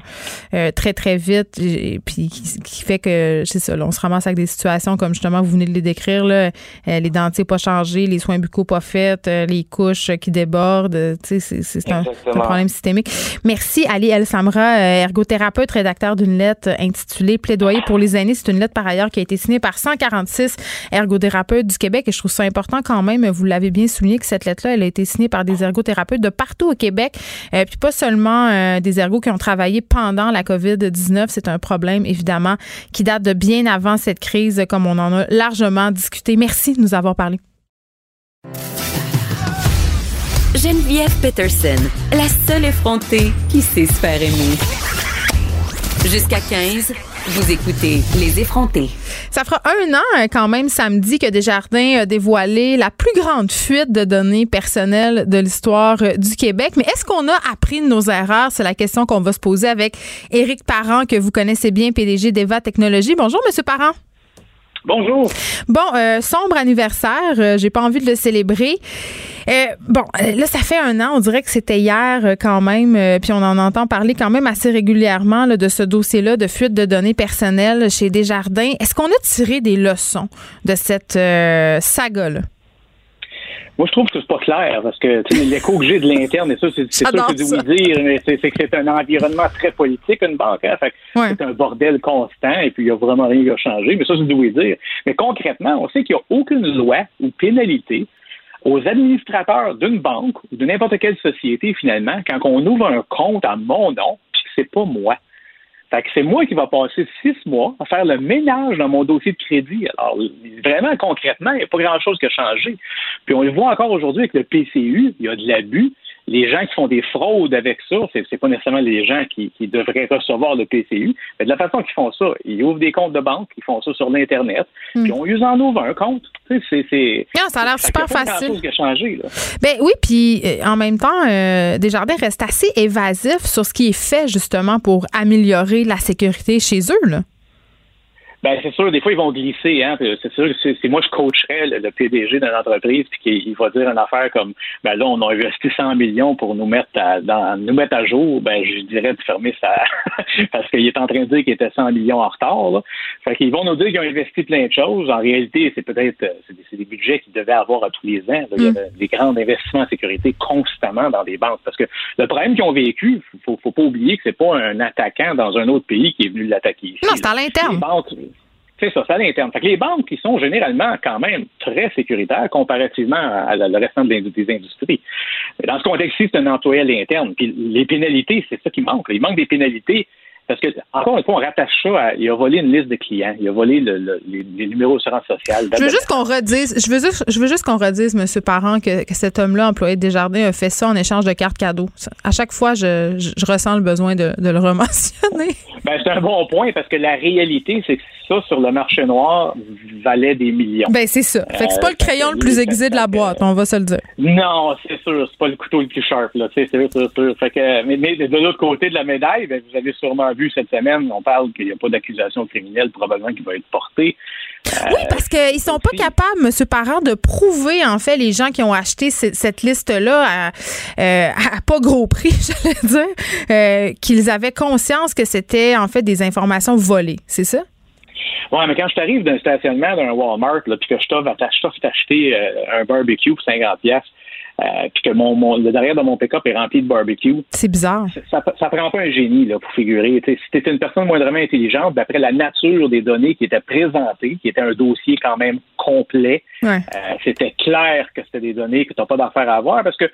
euh, très, très vite. Et, puis qui, fait que, c'est ça, on se ramasse avec des situations comme justement, vous venez de les décrire, là, euh, les dentiers pas changés, les soins buccaux pas faits, les couches qui débordent. C'est un, un, problème systémique. Merci, Ali El Samra, ergothérapeute, rédacteur d'une lettre intitulée Plaidoyer pour les aînés. C'est une lettre, par ailleurs, qui a été signée par 146 ergothérapeutes du Québec. Et je trouve ça important quand même, vous l'avez bien souligner que cette lettre-là, elle a été signée par des ergothérapeutes de partout au Québec, euh, puis pas seulement euh, des ergots qui ont travaillé pendant la COVID-19. C'est un problème, évidemment, qui date de bien avant cette crise, comme on en a largement discuté. Merci de nous avoir parlé. Geneviève Peterson, la seule effrontée qui sait se faire aimer. Jusqu'à 15. Vous écoutez Les effrontés. Ça fera un an hein, quand même samedi que Desjardins a dévoilé la plus grande fuite de données personnelles de l'histoire euh, du Québec. Mais est-ce qu'on a appris nos erreurs? C'est la question qu'on va se poser avec Éric Parent, que vous connaissez bien, PDG d'Eva Technologies. Bonjour, Monsieur Parent. Bonjour. Bon, euh, sombre anniversaire. Euh, j'ai pas envie de le célébrer. Euh, bon, là, ça fait un an. On dirait que c'était hier quand même. puis on en entend parler quand même assez régulièrement de ce dossier-là de fuite de données personnelles chez Desjardins. Est-ce qu'on a tiré des leçons de cette saga-là? Moi, je trouve que c'est pas clair parce que l'écho que j'ai de l'interne, et ça, c'est sûr que de vous dire, mais c'est que c'est un environnement très politique, une banque. Hein, C'est un bordel constant et puis il n'y a vraiment rien qui a changé, mais ça, c'est de vous dire. Mais concrètement, on sait qu'il n'y a aucune loi ou pénalité aux administrateurs d'une banque ou de n'importe quelle société, finalement, quand on ouvre un compte à mon nom, puis que c'est pas moi. C'est moi qui va passer six mois à faire le ménage dans mon dossier de crédit. Alors, vraiment, concrètement, il n'y a pas grand-chose qui a changé. Puis on le voit encore aujourd'hui avec le PCU, il y a de l'abus. Les gens qui font des fraudes avec ça, c'est, c'est pas nécessairement les gens qui, qui devraient recevoir le PCU, mais de la façon qu'ils font ça, ils ouvrent des comptes de banque, ils font ça sur l'Internet, hmm. puis on use en ouvre un compte. C'est, c'est, non, ça a l'air super facile. Qui a changé, là. Ben oui, puis euh, en même temps, euh, Desjardins reste assez évasif sur ce qui est fait justement pour améliorer la sécurité chez eux. Là. Ben c'est sûr, des fois ils vont glisser, hein. C'est sûr que si moi je coacherais le, PDG d'une entreprise puis qu'il va dire une affaire comme ben là on a investi 100 millions pour nous mettre à dans, nous mettre à jour, ben je dirais de fermer ça *laughs* parce qu'il est en train de dire qu'il était 100 millions en retard. Là. Fait qu'ils vont nous dire qu'ils ont investi plein de choses. En réalité, c'est peut-être c'est des, budgets qu'ils devaient avoir à tous les ans. Il y a mm. des grands investissements en sécurité constamment dans des banques. Parce que le problème qu'ils ont vécu, faut, faut pas oublier que c'est pas un attaquant dans un autre pays qui est venu l'attaquer ici. Non, c'est à l'interne. C'est ça, c'est à l'interne. Les banques qui sont généralement quand même très sécuritaires comparativement à, le restant des industries. Mais dans ce contexte-ci, c'est un employé à l'interne. Puis les pénalités, c'est ça qui manque. Il manque des pénalités parce que, encore une fois, on rattache ça à. Il a volé une liste de clients. Il a volé le, les, numéros d'assurance sociale. Je veux juste qu'on redise, je veux juste, je veux juste qu'on redise, M. Parent, que, que cet homme-là, employé de Desjardins, a fait ça en échange de cartes cadeaux. À chaque fois, je, je, ressens le besoin de, de le *laughs* rementionner. Ben, c'est un bon point parce que la réalité, c'est que ça, sur le marché noir, valait des millions. Ben, c'est ça. Fait que c'est pas le crayon le plus aiguisé de la boîte, on va se le dire. Non, c'est sûr. C'est pas le couteau le plus sharp, là. C'est sûr, c'est sûr. Fait que, mais, mais de l'autre côté de la médaille, ben, vous avez sûrement vu cette semaine, on parle qu'il n'y a pas d'accusation criminelle probablement qui va être portée. oui, euh, parce qu'ils sont pas capables, M. Parent, de prouver, en fait, les gens qui ont acheté cette liste-là euh, à, pas gros prix, *laughs* j'allais dire, euh, qu'ils avaient conscience que c'était, en fait, des informations volées. C'est ça? Oui, mais quand je t'arrive d'un stationnement d'un Walmart, puis que je t'offre d'acheter un barbecue pour 50 pièces euh, puis que mon, le derrière de mon pick-up est rempli de barbecue. C'est bizarre. Ça, ça, prend pas un génie là, pour figurer. si tu étais une personne moindrement intelligente, d'après la nature des données qui étaient présentées, qui était un dossier quand même complet, euh, c'était clair que c'était des données que tu n'as pas d'affaires à avoir parce que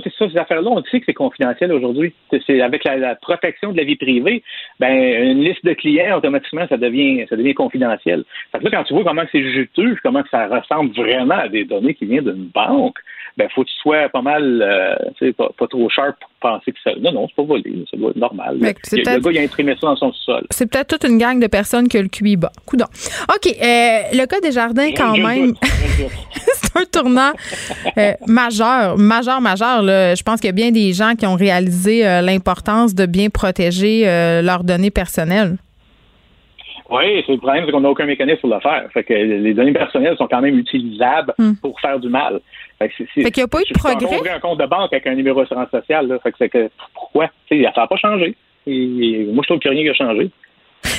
toutes ces affaires-là, on sait que c'est confidentiel aujourd'hui. C'est avec la, protection de la vie privée, ben une liste de clients automatiquement ça devient ça devient confidentiel. Fait que là, quand tu vois comment c'est juteux, comment ça ressemble vraiment à des données qui viennent d'une banque, ben faut que tu sois pas mal, euh, pas, pas, trop sharp pour penser que ça. Non, non, c'est pas volé, ça doit être normal. le gars, il a imprimé ça dans son sol. C'est peut-être toute une gang de personnes que le QI bat. Coudon. OK, euh, le cas des jardins, quand même, *laughs* c'est un tournant euh, majeur, majeur, majeur. Là. Je pense qu'il y a bien des gens qui ont réalisé l'importance de bien protéger leurs données personnelles. Oui, c'est le problème, c'est qu'on n'a aucun mécanisme pour le faire. Fait que les données personnelles sont quand même utilisables hmm. pour faire du mal. Fait qu'il n'y a pas eu de progrès? ouvrir un compte de banque avec un numéro d'assurance sociale. Là. Fait que c'est que pourquoi? ça n'a pas changé. Et moi, je trouve qu'il n'y a rien qui a changé.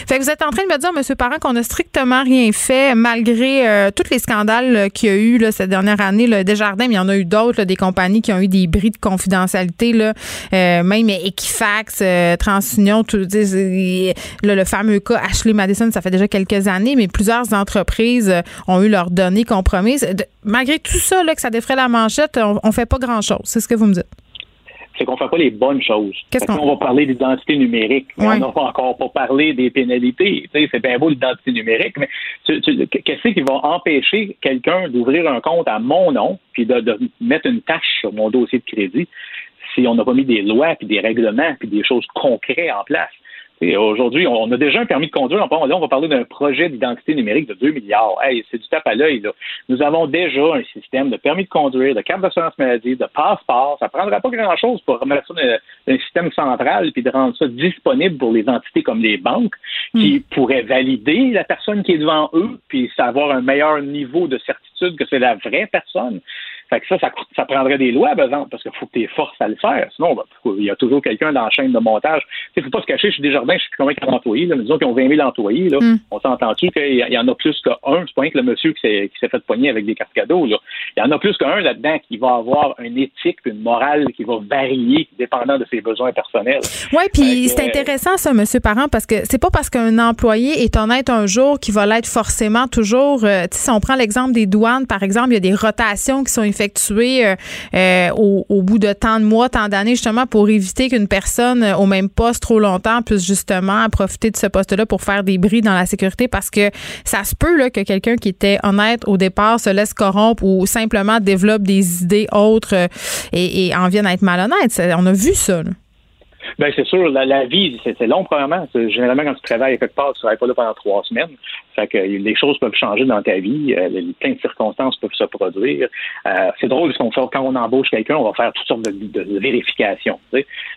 Fait que vous êtes en train de me dire, M. Parent, qu'on n'a strictement rien fait malgré euh, tous les scandales euh, qu'il y a eu là, cette dernière année. Là, Desjardins, mais il y en a eu d'autres, des compagnies qui ont eu des bris de confidentialité, là, euh, même Equifax, TransUnion, tout, le fameux cas Ashley Madison, ça fait déjà quelques années, mais plusieurs entreprises ont eu leurs données compromises. malgré tout ça, là, que ça défrait la manchette, on, on fait pas grand-chose. C'est ce que vous me dites c'est qu'on fait pas les bonnes choses. Qu'est-ce qu'on va parler d'identité numérique, on n'a pas encore pas parlé des pénalités. c'est bien beau l'identité numérique, mais qu'est-ce qui va empêcher quelqu'un d'ouvrir un compte à mon nom puis de, mettre une tâche sur mon dossier de crédit si on n'a pas mis des lois puis des règlements puis des choses concrètes en place? Aujourd'hui, on a déjà un permis de conduire. Là, on va parler d'un projet d'identité numérique de 2 milliards. Hey, c'est du tape à l'œil. Nous avons déjà un système de permis de conduire, de carte d'assurance maladie, de passeport. Ça ne prendra pas grand-chose pour remettre ça dans un système central puis de rendre ça disponible pour les entités comme les banques qui hmm. pourraient valider la personne qui est devant eux puis savoir un meilleur niveau de certitude que c'est la vraie personne. Fait que ça, ça, prendrait des lois, exemple, parce qu'il faut que tu forces à le faire. Sinon, il y a toujours quelqu'un dans la chaîne de montage. Il ne faut pas se cacher, je suis Desjardins, je suis combien d'employés. Là, mais disons qu'ils ont 20 000 employés. Là. Mm. On s'entend-tu qu'il y en a plus qu'un? C'est pas rien que le monsieur qui s'est, fait poigner avec des cartes cadeaux. Là. Il y en a plus qu'un là-dedans qui va avoir une éthique, une morale qui va varier dépendant de ses besoins personnels. Oui, puis c'est intéressant ça, monsieur Parent, parce que c'est pas parce qu'un employé est honnête un jour qu'il va l'être forcément toujours. Euh, si on prend l'exemple des douanes, par exemple, il y a des rotations qui sont effectués au, au, bout de tant de mois, tant d'années, justement pour éviter qu'une personne au même poste trop longtemps puisse justement profiter de ce poste-là pour faire des bris dans la sécurité parce que ça se peut là, que quelqu'un qui était honnête au départ se laisse corrompre ou simplement développe des idées autres et, et en vienne à être malhonnête. On a vu ça. Là. Ben c'est sûr, la, vie, c'est long premièrement. Généralement, quand tu travailles quelque part, tu travailles pas là pendant trois semaines. Fait que les choses peuvent changer dans ta vie, euh, plein de circonstances peuvent se produire. Euh, c'est drôle parce qu'on fait quand on embauche quelqu'un, on va faire toutes sortes de, de, vérifications.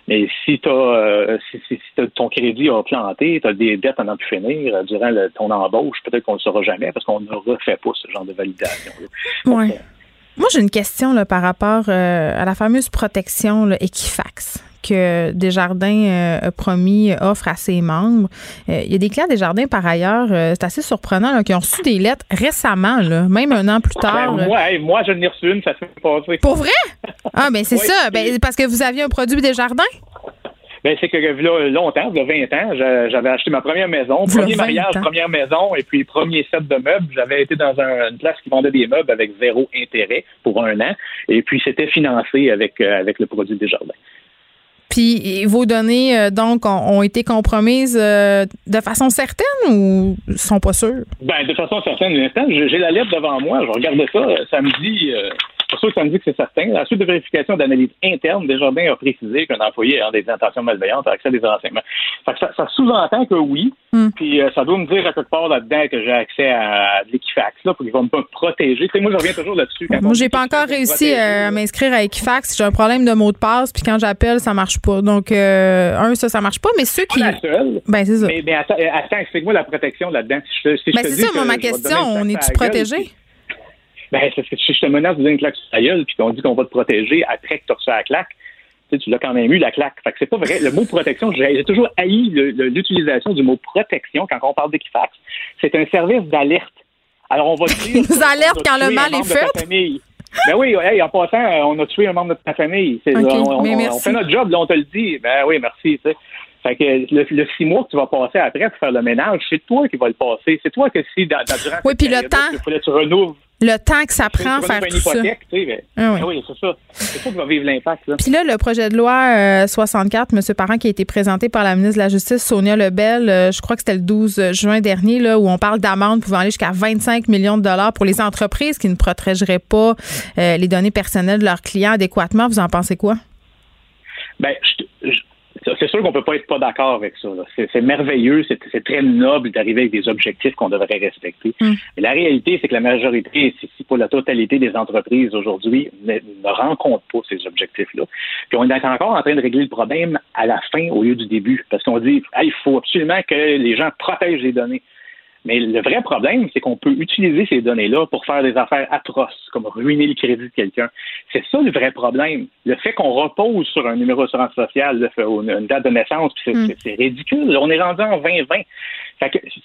Mais si tu euh, si, si, ton crédit a planté, tu as des dettes à n'en plus finir euh, durant ton embauche, peut-être qu'on ne le saura jamais parce qu'on ne refait pas ce genre de validation. Oui. Moi, j'ai une question là, par rapport à la fameuse protection là, Equifax que Desjardins euh, a promis, offre à ses membres. Euh, il y a des clients Desjardins, par ailleurs, euh, c'est assez surprenant, qui ont reçu des lettres récemment, là, même un an plus ben, tard. moi, moi, je n'ai reçu une, ça fait passer. Pour vrai? Ah, ben c'est *laughs* ça. Ben, parce que vous aviez un produit Desjardins? Ben, c'est que là, longtemps, il y a 20 ans, j'avais acheté ma première maison, premier mariage, première maison, et puis premier set de meubles. J'avais été dans une place qui vendait des meubles avec zéro intérêt pour un an, et puis c'était financé avec, avec le produit Desjardins. Puis vos données, euh, donc, ont, été compromises euh, de façon certaine ou sont pas sûres? Ben, de façon certaine, l'instant, j'ai la lettre devant moi, je regarde ça, ça me dit pour ça, ça me dit que c'est certain. La suite de vérification d'analyse interne, Desjardins a précisé qu'un employé a des intentions malveillantes a accès à des renseignements. ça, sous-entend que oui, hmm. puis euh, ça doit me dire à quelque part là-dedans que j'ai accès à, l'Equifax, là, pour qu'ils vont me protéger. moi, je reviens toujours là-dessus. Moi, j'ai pas encore réussi euh, à m'inscrire à Equifax. J'ai un problème de mot de passe, puis quand j'appelle, ça marche pas. Donc, euh, un, ça, ça marche pas, mais ceux qui. Pas la seule. Ben, c'est ça. Mais, attends, explique-moi la protection là-dedans. ben, c'est ça, moi, ma question. On est-tu protégé? Ben, c'est que si je te menace de donner une claque sur ta gueule, puis qu'on dit qu'on va te protéger après que tu as reçu la claque, tu, sais, tu l'as quand même eu, la claque. Fait que c'est pas vrai. Le mot protection, j'ai toujours haï l'utilisation du mot protection quand on parle d'Equifax. C'est un service d'alerte. Alors, on va dire. Il nous alerte quand le mal est fait? Ben oui, en passant, on a tué un membre de ta famille. on, fait notre job, là, on te le dit. Ben oui, merci. Tu sais. Fait que le, six mois que tu vas passer après pour faire le ménage, c'est toi qui vas le passer. C'est toi que si dans, durant oui, puis le temps, il tu renouves le temps que ça prend faire tout ça. Tu sais, ah oui, oui c'est ça. C'est ça qui va vivre l'impact. Puis là, le projet de loi 64, euh, M. Parent, qui a été présenté par la ministre de la Justice, Sonia Lebel, euh, je crois que c'était le 12 juin dernier, là, où on parle d'amende pouvant aller jusqu'à 25 millions de dollars pour les entreprises qui ne protégeraient pas euh, les données personnelles de leurs clients adéquatement. Vous en pensez quoi? Ben, je, c'est sûr qu'on peut pas être pas d'accord avec ça. C'est merveilleux, c'est très noble d'arriver avec des objectifs qu'on devrait respecter. Mm. Mais la réalité, c'est que la majorité, si pas la totalité des entreprises aujourd'hui, ne, ne rencontrent pas ces objectifs-là. Puis on est encore en train de régler le problème à la fin au lieu du début, parce qu'on dit il faut absolument que les gens protègent les données. Mais le vrai problème, c'est qu'on peut utiliser ces données-là pour faire des affaires atroces, comme ruiner le crédit de quelqu'un. C'est ça le vrai problème. Le fait qu'on repose sur un numéro d'assurance sociale, une date de naissance, hmm. c'est ridicule. On est rendu en 2020.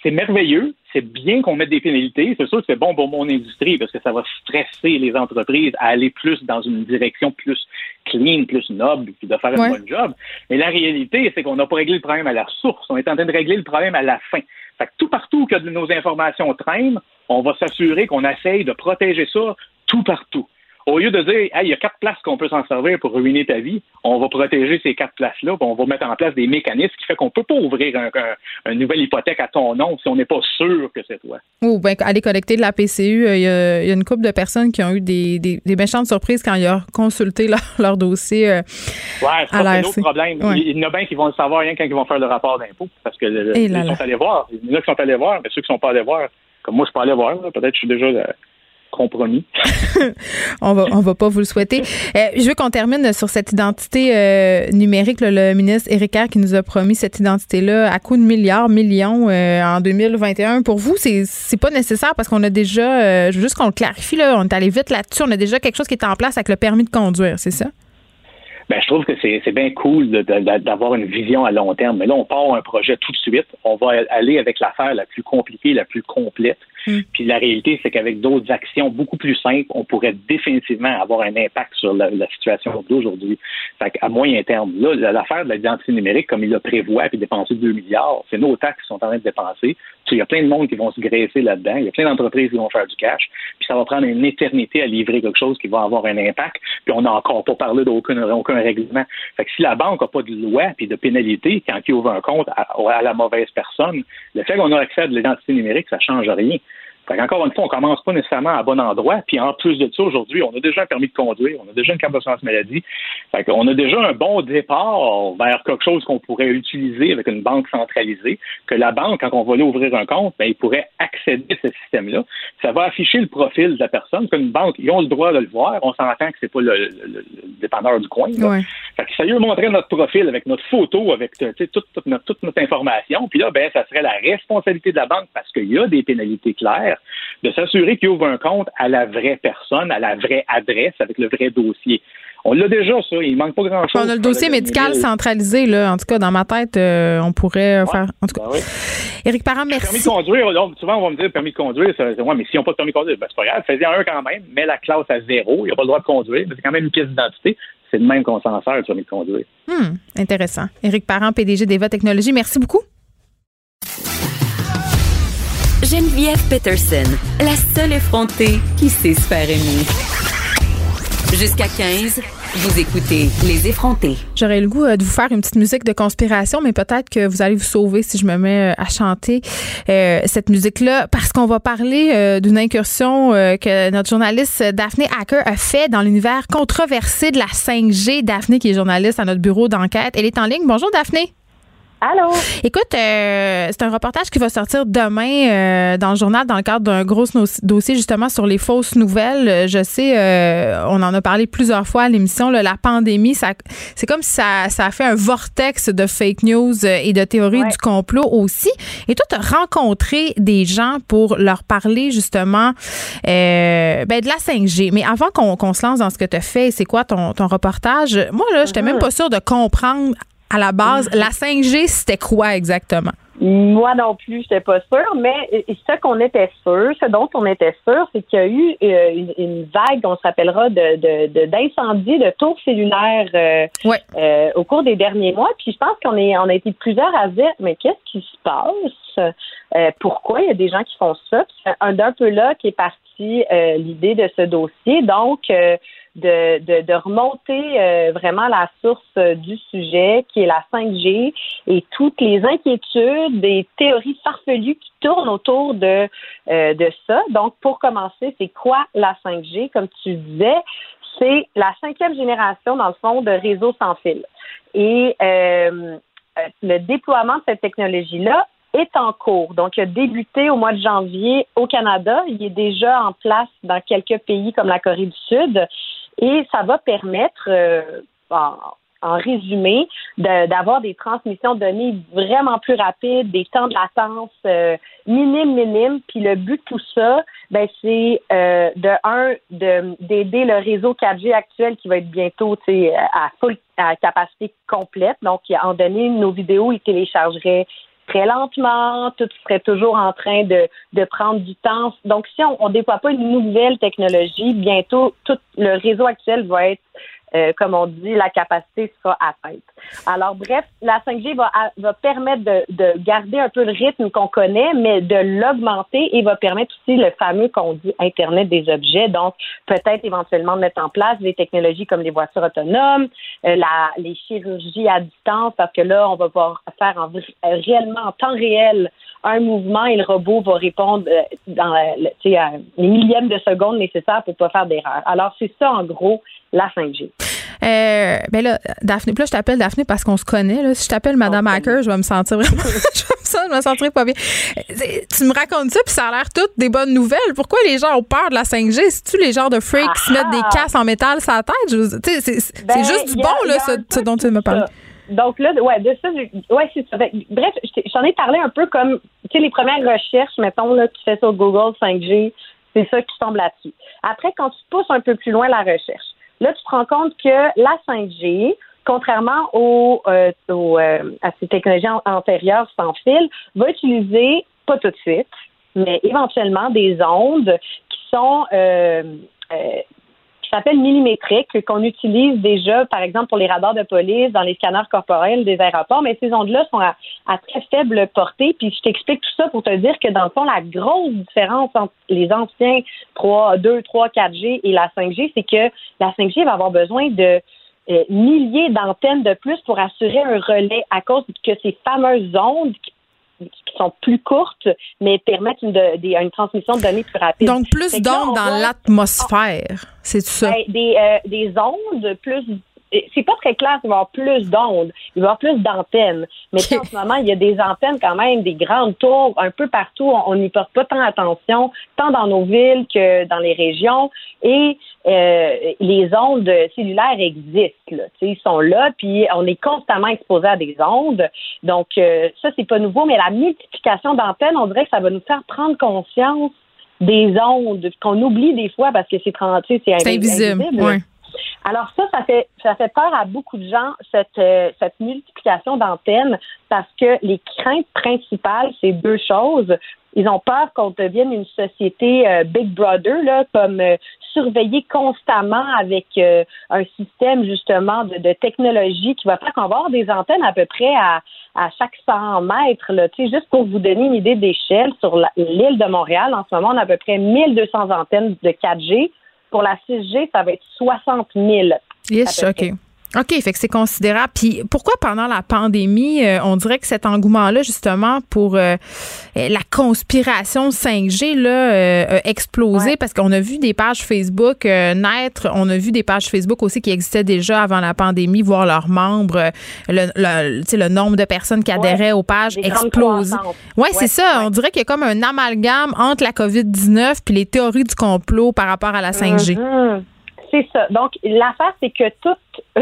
C'est merveilleux. C'est bien qu'on mette des pénalités. C'est sûr que c'est bon pour mon industrie parce que ça va stresser les entreprises à aller plus dans une direction plus clean, plus noble, puis de faire un bon job. Mais la réalité, c'est qu'on n'a pas réglé le problème à la source. On est en train de régler le problème à la fin. Fait que tout partout que nos informations traînent, on va s'assurer qu'on essaye de protéger ça tout partout. Au lieu de dire, il y a quatre places qu'on peut s'en servir pour ruiner ta vie, on va protéger ces quatre places-là, on va mettre en place des mécanismes qui fait qu'on peut pas ouvrir un, une nouvelle hypothèque à ton nom si on n'est pas sûr que c'est toi. Ou bien aller collecter de la PCU, euh, il y, a, une couple de personnes qui ont eu des, des, méchantes surprises quand ils ont consulté *laughs* leur, dossier. Euh, ouais, c'est un autre problème. Il y en a bien qui vont le savoir rien quand ils vont faire le rapport d'impôt, parce que ils sont allés voir. Il y en a qui sont allés voir, mais ceux qui ne sont pas allés voir, comme moi, je peux aller voir. Peut-être que je suis déjà euh, compromis. *laughs* on va on va pas vous le souhaiter. Euh, je veux qu'on termine sur cette identité euh, numérique. le ministre Éric qui nous a promis cette identité-là à coût de milliards, millions euh, en 2021. Pour vous, c'est c'est pas nécessaire parce qu'on a déjà, je veux juste qu'on le clarifie là, on est allé vite là-dessus. On a déjà quelque chose qui est en place avec le permis de conduire, c'est ça? Ben, je trouve que c'est bien cool d'avoir une vision à long terme. Mais là, on part un projet tout de suite. On va aller avec l'affaire la plus compliquée, la plus complète. Mm. Puis la réalité, c'est qu'avec d'autres actions beaucoup plus simples, on pourrait définitivement avoir un impact sur la, situation d'aujourd'hui. Fait à moyen terme, là, l'affaire de l'identité numérique, comme il le prévoit, puis dépenser 2 milliards, c'est nos taxes qui sont en train de dépenser. Il y a plein de monde qui vont se graisser là-dedans. Il y a plein d'entreprises qui vont faire du cash. Puis ça va prendre une éternité à livrer quelque chose qui va avoir un impact. Puis on n'a encore pas parlé d'aucun aucun règlement. Fait que si la banque n'a pas de loi puis de pénalité quand il ouvre un compte à, à la mauvaise personne, le fait qu'on a accès à de l'identité numérique, ça change rien. Encore une fois, on commence pas nécessairement à bon endroit. Puis en plus de ça, aujourd'hui, on a déjà un permis de conduire, on a déjà une carte d'assurance maladie. Fait on a déjà un bon départ vers quelque chose qu'on pourrait utiliser avec une banque centralisée, que la banque, quand on va aller ouvrir un compte, ben, il pourrait accéder à ce système-là. Ça va afficher le profil de la personne. Comme une banque, ils ont le droit de le voir. On s'entend que c'est pas le, dépanneur du coin. Là. Fait que ça lui montrer notre profil avec notre photo, avec toute, toute, notre, toute notre information. Puis là, ben, ça serait la responsabilité de la banque parce qu'il y a des pénalités claires de s'assurer qu'il ouvre un compte à la vraie personne, à la vraie adresse, avec le vrai dossier. On l'a déjà, ça. Il manque pas grand-chose. On a le dossier médical centralisé, là. En tout cas, dans ma tête, euh, on pourrait faire. En tout cas. Ben Éric Parent, merci. Permis de conduire, souvent, on va me dire permis de conduire. Ça, ouais, mais s'ils n'ont pas de permis de conduire, ben, c'est pas grave. Fais-y un quand même. Mets la classe à zéro. Il n'a pas le droit de conduire. Mais c'est quand même une pièce d'identité. C'est le même qu'on s'en sert, le permis de conduire. Hmm, intéressant. Éric Parent, PDG d'Eva Technologies. Merci beaucoup. Geneviève Peterson, la seule effrontée qui sait se faire aimer. Jusqu'à 15, vous écoutez Les effrontés. J'aurais le goût euh, de vous faire une petite musique de conspiration, mais peut-être que vous allez vous sauver si je me mets euh, à chanter euh, cette musique-là, parce qu'on va parler d'une incursion que notre journaliste Daphné Hacker a fait dans l'univers controversé de la 5G. Daphné, qui est journaliste à notre bureau d'enquête, elle est en ligne. Bonjour Daphné. Allô? Écoute, euh, c'est un reportage qui va sortir demain euh, dans le journal dans le cadre d'un gros dossier justement sur les fausses nouvelles. Euh, je sais, on en a parlé plusieurs fois à l'émission, la pandémie, c'est comme si ça, ça a fait un vortex de fake news et de théories du complot aussi. Et toi, tu as rencontré des gens pour leur parler justement ben, de la 5G. Mais avant qu'on, se lance dans ce que tu as fait, c'est quoi ton, ton reportage? Moi, là, j'étais même mm-hmm. pas sûre de comprendre à la base, la 5G, c'était quoi exactement? Moi non plus, je n'étais pas sûre, mais ce qu'on était sûr, ce dont on était sûr, c'est qu'il y a eu euh, une, vague, on se rappellera, de, d'incendies, de, tours cellulaires euh, euh, au cours des derniers mois. Puis je pense qu'on est, on a été plusieurs à dire, mais qu'est-ce qui se passe? pourquoi il y a des gens qui font ça? c'est un d'un peu là qui est parti l'idée de ce dossier. Donc, de, de, de remonter euh, vraiment la source euh, du sujet, qui est la 5G, et toutes les inquiétudes, des théories farfelues qui tournent autour de, euh, de ça. Donc, pour commencer, c'est quoi la 5G? Comme tu disais, c'est la cinquième génération, dans le fond, de réseaux sans fil. Et le déploiement de cette technologie-là est en cours. Donc, il a débuté au mois de janvier au Canada. Il est déjà en place dans quelques pays comme la Corée du Sud. Et ça va permettre, euh, en, résumé, d'avoir des transmissions de données vraiment plus rapides, des temps de latence euh, minimes, minimes. Puis le but de tout ça, ben, c'est euh, de un, d'aider le réseau 4G actuel qui va être bientôt à full à capacité complète. Donc, en donné, nos vidéos, ils téléchargeraient très lentement, tout serait toujours en train de, de prendre du temps. Donc, si on ne déploie pas une nouvelle technologie, bientôt, tout le réseau actuel va être euh, comme on dit, la capacité sera atteinte. Alors, bref, la 5G va, va permettre de, de garder un peu le rythme qu'on connaît, mais de l'augmenter et va permettre aussi le fameux qu'on dit Internet des objets. Donc, peut-être éventuellement mettre en place des technologies comme les voitures autonomes, euh, la, les chirurgies à distance, parce que là, on va pouvoir faire en, réellement en temps réel un mouvement et le robot va répondre euh, dans les millièmes de seconde nécessaires pour ne pas faire d'erreur. Alors, c'est ça, en gros, la 5G. Euh, ben là, Daphné, là, je t'appelle Daphné parce qu'on se connaît. Là. Si je t'appelle Madame Hacker, je vais me sentir vraiment. *laughs* je me sentirais pas bien. Tu me racontes ça, puis ça a l'air toutes des bonnes nouvelles. Pourquoi les gens ont peur de la 5G? C'est-tu les genres de freaks qui se mettent des ah! casses en métal sur la tête? C'est ben, juste du bon, là, ce, dont tu me parles. Donc là, ouais, de ça, ouais, c'est ça. Bref, j'en ai parlé un peu comme, tu sais, les premières recherches, mettons, là, tu fais sur Google 5G, c'est ça qui tombe là-dessus. Après, quand tu pousses un peu plus loin la recherche, Là, tu te rends compte que la 5G, contrairement aux, euh, euh, à ces technologies antérieures sans fil, va utiliser, pas tout de suite, mais éventuellement des ondes qui sont, euh, s'appelle millimétrique, qu'on utilise déjà, par exemple, pour les radars de police, dans les scanners corporels des aéroports, mais ces ondes-là sont à, très faible portée. Puis je t'explique tout ça pour te dire que, dans le fond, la grosse différence entre les anciens 3, 2, 3, 4G et la 5G, c'est que la 5G va avoir besoin de euh, milliers d'antennes de plus pour assurer un relais à cause que ces fameuses ondes qui qui sont plus courtes, mais permettent une, une transmission de données plus rapide. Donc, plus d'ondes dans l'atmosphère, c'est tout ça? Ben, des, euh, des ondes plus c'est pas très clair, il va y avoir plus d'ondes, il va y avoir plus d'antennes. Mais en ce moment, il y a des antennes quand même, des grandes tours un peu partout. On n'y porte pas tant attention, tant dans nos villes que dans les régions. Et euh, les ondes cellulaires existent. Là. Ils sont là, puis on est constamment exposé à des ondes. Donc, euh, ça, c'est pas nouveau, mais la multiplication d'antennes, on dirait que ça va nous faire prendre conscience des ondes qu'on oublie des fois parce que c'est c'est invisible. Alors ça, ça fait ça fait peur à beaucoup de gens cette euh, cette multiplication d'antennes parce que les craintes principales, c'est deux choses. Ils ont peur qu'on devienne une société euh, Big Brother, là, comme euh, constamment avec un système justement de, de, technologie qui va faire qu'on va avoir des antennes à peu près à, à chaque 100 mètres. Là, juste pour vous donner une idée d'échelle, sur l'île de Montréal, en ce moment, on a à peu près 1200 antennes de 4G. Pour la 6G, ça va être 60 000. Yes, OK. OK, fait que c'est considérable. Puis pourquoi pendant la pandémie, euh, on dirait que cet engouement-là, justement, pour euh, la conspiration 5G là, euh, a explosé? Parce qu'on a vu des pages Facebook naître. On a vu des pages Facebook aussi qui existaient déjà avant la pandémie, voir leurs membres, le, le, le nombre de personnes qui adhéraient aux pages exploser. Oui, c'est ça. On dirait qu'il y a comme un amalgame entre la COVID-19 puis les théories du complot par rapport à la 5G. C'est ça. Donc, l'affaire, c'est que tout, *laughs*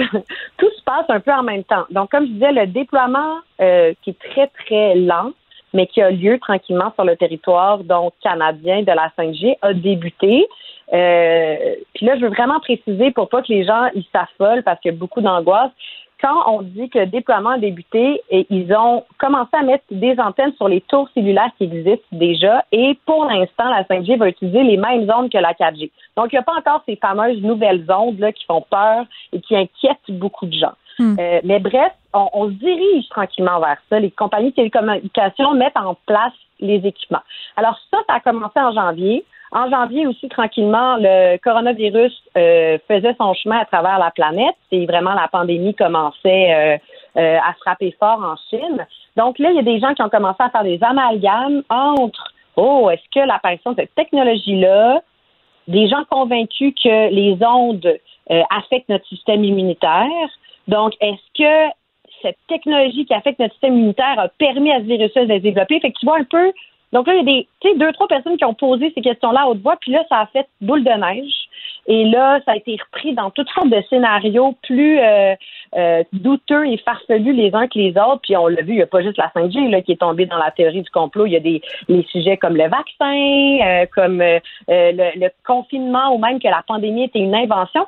tout se passe un peu en même temps. Donc, comme je disais, le déploiement euh, qui est très, très lent, mais qui a lieu tranquillement sur le territoire donc canadien de la 5G a débuté. Euh, puis là, je veux vraiment préciser pour pas que les gens ils s'affolent parce qu'il y a beaucoup d'angoisse quand on dit que le déploiement a débuté, et ils ont commencé à mettre des antennes sur les tours cellulaires qui existent déjà et pour l'instant, la 5G va utiliser les mêmes ondes que la 4G. Donc, il n'y a pas encore ces fameuses nouvelles ondes là, qui font peur et qui inquiètent beaucoup de gens. Hmm. Euh, mais bref, on, on, se dirige tranquillement vers ça. Les compagnies de télécommunications mettent en place les équipements. Alors ça, ça a commencé en janvier. En janvier aussi, tranquillement, le coronavirus euh, faisait son chemin à travers la planète et vraiment la pandémie commençait euh, euh, à frapper fort en Chine. Donc là, il y a des gens qui ont commencé à faire des amalgames entre, oh, est-ce que l'apparition de cette technologie-là, des gens convaincus que les ondes affectent notre système immunitaire, donc est-ce que cette technologie qui affecte notre système immunitaire a permis à ce virus de se développer? Fait que tu vois un peu donc là, il y a des, deux, trois personnes qui ont posé ces questions-là à haute voix, puis là, ça a fait boule de neige. Et là, ça a été repris dans toutes sortes de scénarios plus euh, euh, douteux et farfelus les uns que les autres. Puis on l'a vu, il n'y a pas juste la 5G là, qui est tombée dans la théorie du complot. Il y a des les sujets comme le vaccin, euh, comme le, le, confinement ou même que la pandémie était une invention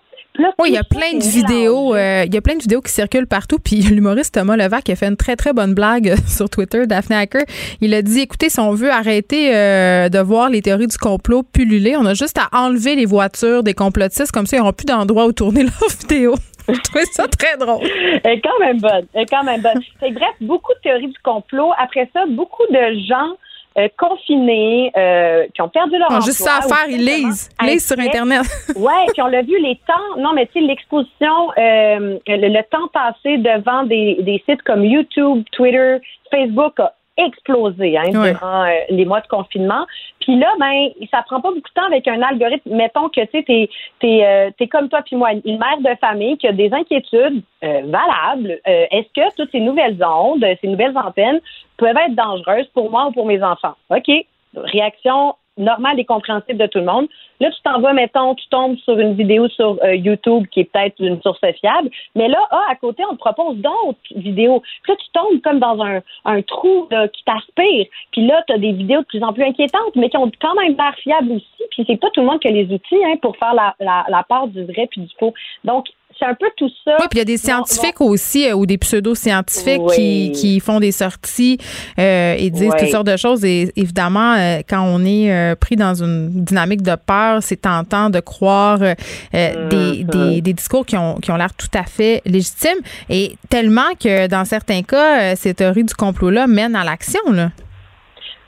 oui, il y a plein de vidéos, il y a plein de vidéos qui circulent partout. Puis *laughs* l'humoriste Thomas Levac a fait une très très bonne blague sur Twitter, Daphne Hacker. Il a dit, écoutez, si on veut arrêter de voir les théories du complot pulluler, on a juste à enlever les voitures des complotistes, comme ça ils n'auront plus d'endroit où tourner *laughs* leurs vidéos. Je trouvais ça très drôle. Elle est quand même bonne. Elle est quand même bonne. bref, beaucoup de théories du complot. Après ça, beaucoup de gens euh, confinés, euh, qui ont perdu leur emploi. Juste ça à faire, ils lisent. lisent sur Internet. oui, puis on l'a vu, les temps, non, mais tu sais, l'exposition, euh, le, temps passé devant des, des sites comme YouTube, Twitter, Facebook a explosé hein, durant euh, les mois de confinement. Puis là, ben, ça prend pas beaucoup de temps avec un algorithme. Mettons que tu sais, t'es euh, es, comme toi puis moi, une mère de famille qui a des inquiétudes euh, valables. Est-ce que toutes ces nouvelles ondes, ces nouvelles antennes peuvent être dangereuses pour moi ou pour mes enfants? OK. Réaction normale et compréhensible de tout le monde. Là, tu t'envoies, mettons, tu tombes sur une vidéo sur euh, YouTube qui est peut-être une source fiable, mais là, ah, à côté, on te propose d'autres vidéos. Puis là, tu tombes comme dans un, trou qui t'aspire. Puis là, tu as des vidéos de plus en plus inquiétantes, mais qui ont quand même l'air fiables aussi. Puis c'est pas tout le monde qui a les outils hein, pour faire la, la, part du vrai puis du faux. Donc, c'est un peu tout ça. Oui, puis il y a des scientifiques aussi euh, ou des pseudo-scientifiques qui, qui, font des sorties euh, et disent toutes sortes de choses. Et évidemment, euh, quand on est pris dans une dynamique de peur, c'est tentant de croire des, mm-hmm. des, des, discours qui ont, qui ont l'air tout à fait légitimes. Et tellement que dans certains cas, ces théories du complot-là mènent à l'action. Là.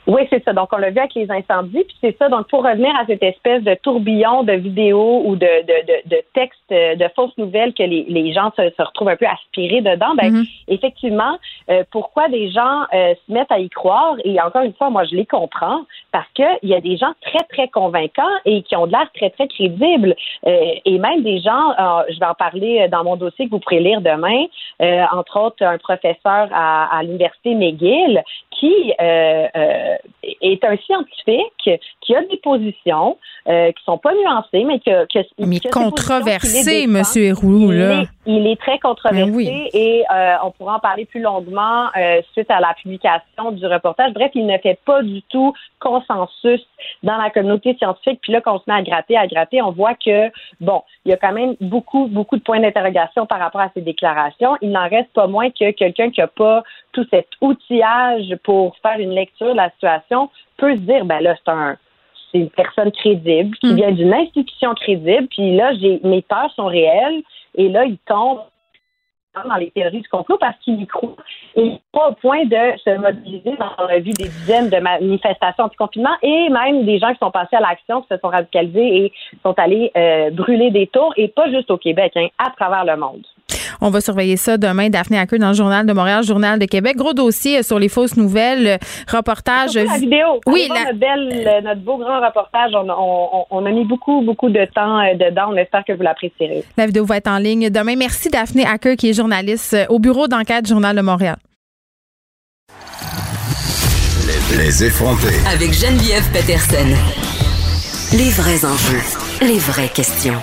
Oui, c'est ça. Donc, on l'a vu avec les incendies. Puis c'est ça. Donc, pour revenir à cette espèce de tourbillon de vidéos ou de, de, de, textes, euh, de fausses nouvelles que les, les gens se, se, retrouvent un peu aspirés dedans, ben, mm-hmm. effectivement, euh, pourquoi des gens euh, se mettent à y croire? Et encore une fois, moi, je les comprends parce qu'il y a des gens très, très convaincants et qui ont de l'air très, très crédibles. et même des gens, je vais en parler dans mon dossier que vous pourrez lire demain, entre autres, un professeur à, à l'Université McGill qui est un scientifique qui a des positions euh, qui sont pas nuancées, mais que, que mais controversé, Monsieur Héroux, là. Il est, très controversé ben et euh, on pourra en parler plus longuement euh, suite à la publication du reportage. Bref, il ne fait pas du tout consensus dans la communauté scientifique. Puis là, quand on se met à gratter, à gratter, on voit que bon, il y a quand même beaucoup, beaucoup de points d'interrogation par rapport à ces déclarations. Il n'en reste pas moins que quelqu'un qui n'a pas tout cet outillage pour faire une lecture de la situation peut se dire, ben là, c'est un, c'est une personne crédible qui hmm. vient d'une institution crédible, puis là, j'ai, mes peurs sont réelles, et là, il tombe dans les théories du complot parce qu'il y croit. Et pas au point de se mobiliser. On a vu des dizaines de manifestations anti-confinement et même des gens qui sont passés à l'action, qui se sont radicalisés et sont allés euh, brûler des tours, et pas juste au Québec, hein, à travers le monde. On va surveiller ça demain. Daphné Hacker dans le Journal de Montréal, Journal de Québec. Gros dossier sur les fausses nouvelles, reportage. La vidéo. Oui, Notre, belle, notre beau grand reportage. On, a mis beaucoup, beaucoup de temps euh, dedans. On espère que vous l'apprécierez. La vidéo va être en ligne demain. Merci Daphné Hacker, qui est journaliste euh, au bureau d'enquête Journal de Montréal. Les effrontés. Avec Geneviève Peterson. Les vrais enjeux. Les vraies questions.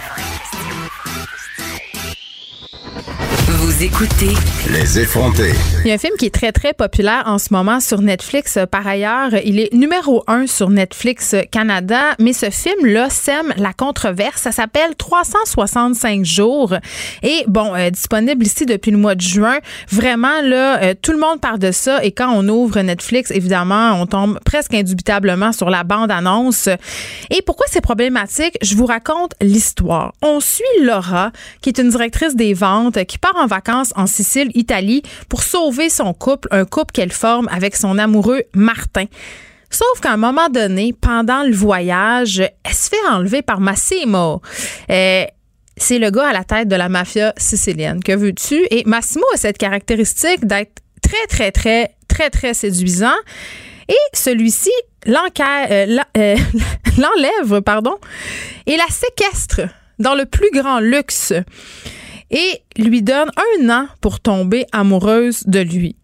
Vous écoutez Les effrontés. Il y a un film qui est très, très populaire en ce moment sur Netflix. Par ailleurs, il est numéro un sur Netflix Canada, mais ce film-là sème la controverse. Ça s'appelle 365 jours. Et bon, euh, disponible ici depuis le mois de juin. Vraiment, là, euh, tout le monde parle de ça. Et quand on ouvre Netflix, évidemment, on tombe presque indubitablement sur la bande-annonce. Et pourquoi c'est problématique? Je vous raconte l'histoire. On suit Laura, qui est une directrice des ventes, qui part en vacances en Sicile, Italie, pour sauver son couple, un couple qu'elle forme avec son amoureux Martin. Sauf qu'à un moment donné, pendant le voyage, elle se fait enlever par Massimo. Euh, c'est le gars à la tête de la mafia sicilienne. Que veux-tu? Et Massimo a cette caractéristique d'être très, très, très, très, très séduisant. Et celui-ci euh, euh, *laughs* l'enlève, pardon, et la séquestre dans le plus grand luxe et lui donne un an pour tomber amoureuse de lui.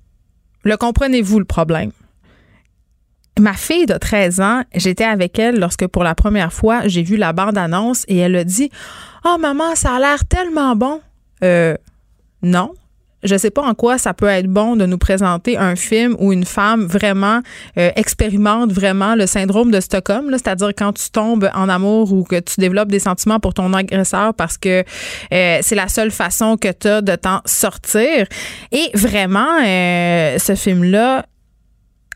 Le comprenez-vous le problème? Ma fille de 13 ans, j'étais avec elle lorsque pour la première fois j'ai vu la bande-annonce et elle a dit Oh maman, ça a l'air tellement bon. Euh, non, je sais pas en quoi ça peut être bon de nous présenter un film où une femme vraiment euh, expérimente vraiment le syndrome de Stockholm, c'est-à-dire quand tu tombes en amour ou que tu développes des sentiments pour ton agresseur parce que euh, c'est la seule façon que tu as de t'en sortir. Et vraiment, euh, ce film-là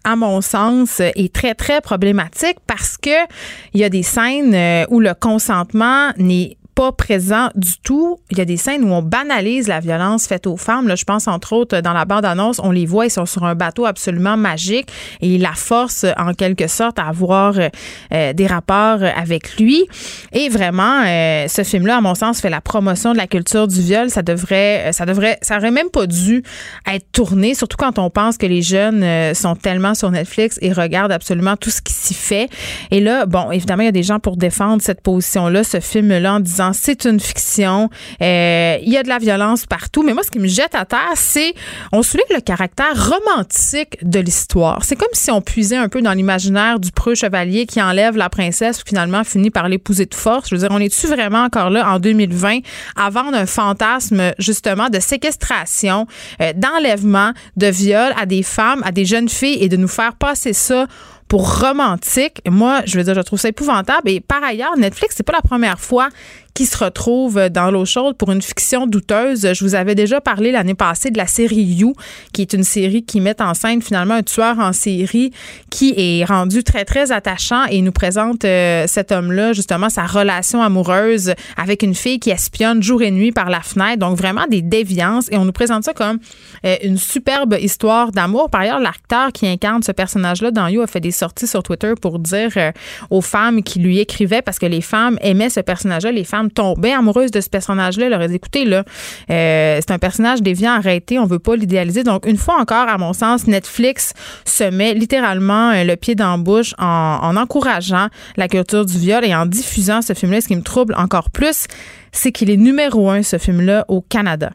à mon sens, est très, très problématique parce que il y a des scènes où le consentement n'est pas présent du tout. Il y a des scènes où on banalise la violence faite aux femmes. Là, je pense entre autres dans la bande-annonce, on les voit, ils sont sur un bateau absolument magique et la force en quelque sorte à avoir euh, des rapports avec lui. Et vraiment, euh, ce film-là, à mon sens, fait la promotion de la culture du viol. Ça devrait, ça devrait, ça aurait même pas dû être tourné, surtout quand on pense que les jeunes euh, sont tellement sur Netflix et regardent absolument tout ce qui s'y fait. Et là, bon, évidemment, il y a des gens pour défendre cette position-là, ce film-là, en disant c'est une fiction, euh, il y a de la violence partout. Mais moi, ce qui me jette à terre, c'est on souligne le caractère romantique de l'histoire. C'est comme si on puisait un peu dans l'imaginaire du preux chevalier qui enlève la princesse ou finalement finit par l'épouser de force. Je veux dire, on est-tu vraiment encore là en 2020 à vendre un fantasme justement de séquestration, euh, d'enlèvement, de viol à des femmes, à des jeunes filles et de nous faire passer ça pour romantique? Moi, je veux dire, je trouve ça épouvantable. Et par ailleurs, Netflix, c'est pas la première fois qui se retrouve dans l'eau chaude pour une fiction douteuse. Je vous avais déjà parlé l'année passée de la série You, qui est une série qui met en scène finalement un tueur en série qui est rendu très, très attachant et nous présente euh, cet homme-là, justement, sa relation amoureuse avec une fille qui espionne jour et nuit par la fenêtre. Donc, vraiment des déviances. Et on nous présente ça comme euh, une superbe histoire d'amour. Par ailleurs, l'acteur qui incarne ce personnage-là dans You a fait des sorties sur Twitter pour dire euh, aux femmes qui lui écrivaient, parce que les femmes aimaient ce personnage-là, les femmes tombaient amoureuses de ce personnage-là, leur disaient, écoutez, là, c'est un personnage déviant, arrêté, on veut pas l'idéaliser. Donc, une fois encore, à mon sens, Netflix se met littéralement le pied dans la bouche en encourageant la culture du viol et en diffusant ce film-là. Ce qui me trouble encore plus, c'est qu'il est numéro un, ce film-là, au Canada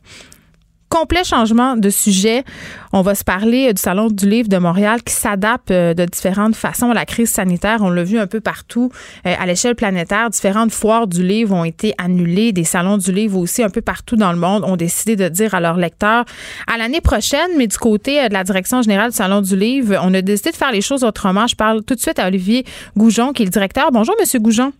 complet changement de sujet. On va se parler du Salon du livre de Montréal qui s'adapte euh, de différentes façons à la crise sanitaire. On l'a vu un peu partout euh, à l'échelle planétaire. Différentes foires du livre ont été annulées. Des salons du livre aussi un peu partout dans le monde ont décidé de dire à leurs lecteurs à l'année prochaine, mais du côté euh, de la direction générale du Salon du livre, on a décidé de faire les choses autrement. Je parle tout de suite à Olivier Goujon qui est le directeur. Bonjour, Monsieur Goujon.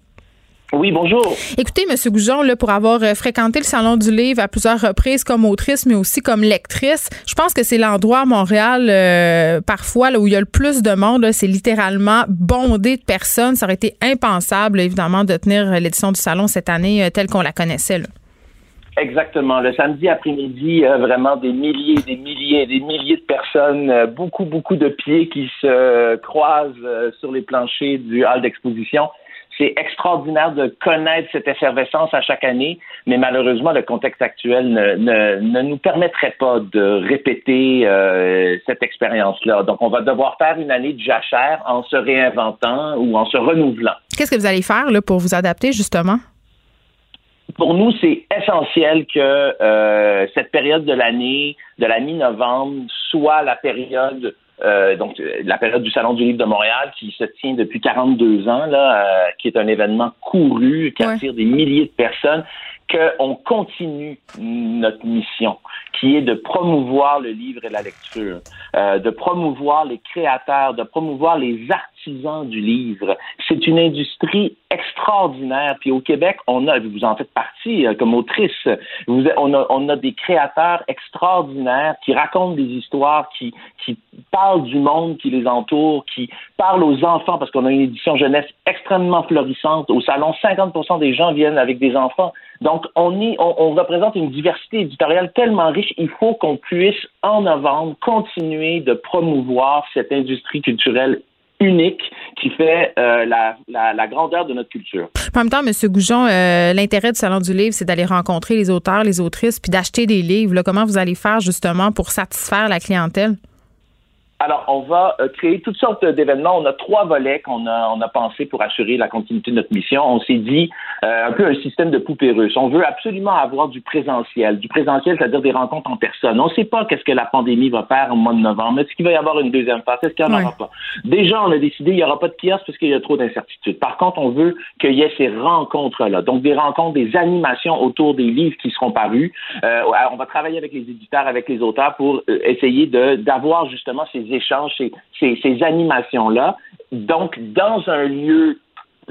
Oui, bonjour. Écoutez, M. Goujon, là, pour avoir euh, fréquenté le Salon du Livre à plusieurs reprises comme autrice, mais aussi comme lectrice, je pense que c'est l'endroit à Montréal, euh, parfois, là, où il y a le plus de monde. C'est littéralement bondé de personnes. Ça aurait été impensable, évidemment, de tenir l'édition du Salon cette année euh, telle qu'on la connaissait. Exactement. Le samedi après-midi, vraiment des milliers, des milliers, des milliers de personnes, beaucoup, beaucoup de pieds qui se croisent sur les planchers du hall d'exposition c'est extraordinaire de connaître cette effervescence à chaque année, mais malheureusement, le contexte actuel ne, nous permettrait pas de répéter euh, cette expérience-là. Donc, on va devoir faire une année de jachère en se réinventant ou en se renouvelant. Qu'est-ce que vous allez faire là, pour vous adapter, justement? Pour nous, c'est essentiel que euh, cette période de l'année, de la mi-novembre, soit la période euh, donc la période du Salon du Livre de Montréal qui se tient depuis 42 ans, là, euh, qui est un événement couru, qui attire des milliers de personnes, qu'on continue notre mission, qui est de promouvoir le livre et la lecture, euh, de promouvoir les créateurs, de promouvoir les artisans du livre. C'est une industrie extraordinaire. Puis au Québec, on a, vous en faites partie euh, comme autrice, on, a, on a des créateurs extraordinaires qui racontent des histoires, qui, qui parlent du monde qui les entoure, qui parlent aux enfants, parce qu'on a une édition jeunesse extrêmement florissante. Au salon, 50% des gens viennent avec des enfants. Donc, on, représente une diversité éditoriale tellement riche, il faut qu'on puisse, en novembre, continuer de promouvoir cette industrie culturelle unique qui fait euh, la, la, grandeur de notre culture. En même temps, M. Goujon, euh, l'intérêt du Salon du Livre, c'est d'aller rencontrer les auteurs, les autrices, puis d'acheter des livres. Comment vous allez faire justement pour satisfaire la clientèle? Alors, on va euh, créer toutes sortes d'événements. On a trois volets qu'on a, on a pensé pour assurer la continuité de notre mission. On s'est dit euh, un peu un système de poupée russe. On veut absolument avoir du présentiel. Du présentiel, c'est-à-dire des rencontres en personne. On ne sait pas qu'est-ce que la pandémie va faire au mois de novembre. Est-ce qu'il va y avoir une deuxième phase? Est-ce qu'il n'y en aura pas? Déjà, on a décidé qu'il n'y aura pas de kiosque parce qu'il y a trop d'incertitudes. Par contre, on veut qu'il y ait ces rencontres-là. Donc, des rencontres, des animations autour des livres qui seront parus. Euh, on va travailler avec les éditeurs, avec les auteurs pour essayer de, d'avoir justement ces échanges, ces, ces, animations-là. Donc, dans un lieu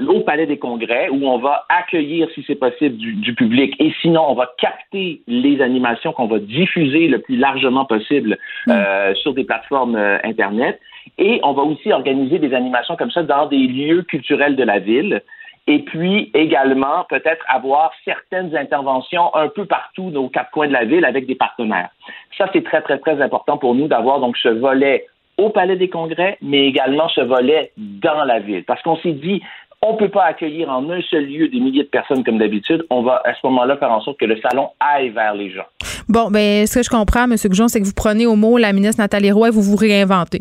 au Palais des Congrès, où on va accueillir, si c'est possible, du, public, et sinon, on va capter les animations qu'on va diffuser le plus largement possible mm. euh, sur des plateformes euh, Internet. Et on va aussi organiser des animations comme ça dans des lieux culturels de la ville. Et puis également, peut-être avoir certaines interventions un peu partout aux quatre coins de la ville avec des partenaires. Ça, c'est très, très, très important pour nous d'avoir donc ce volet au Palais des Congrès, mais également ce volet dans la ville. Parce qu'on s'est dit, on ne peut pas accueillir en un seul lieu des milliers de personnes comme d'habitude. On va à ce moment-là faire en sorte que le salon aille vers les gens. Bon, ben, ce que je comprends, M. Goujon, c'est que vous prenez au mot la ministre Nathalie Roy et vous vous réinventez.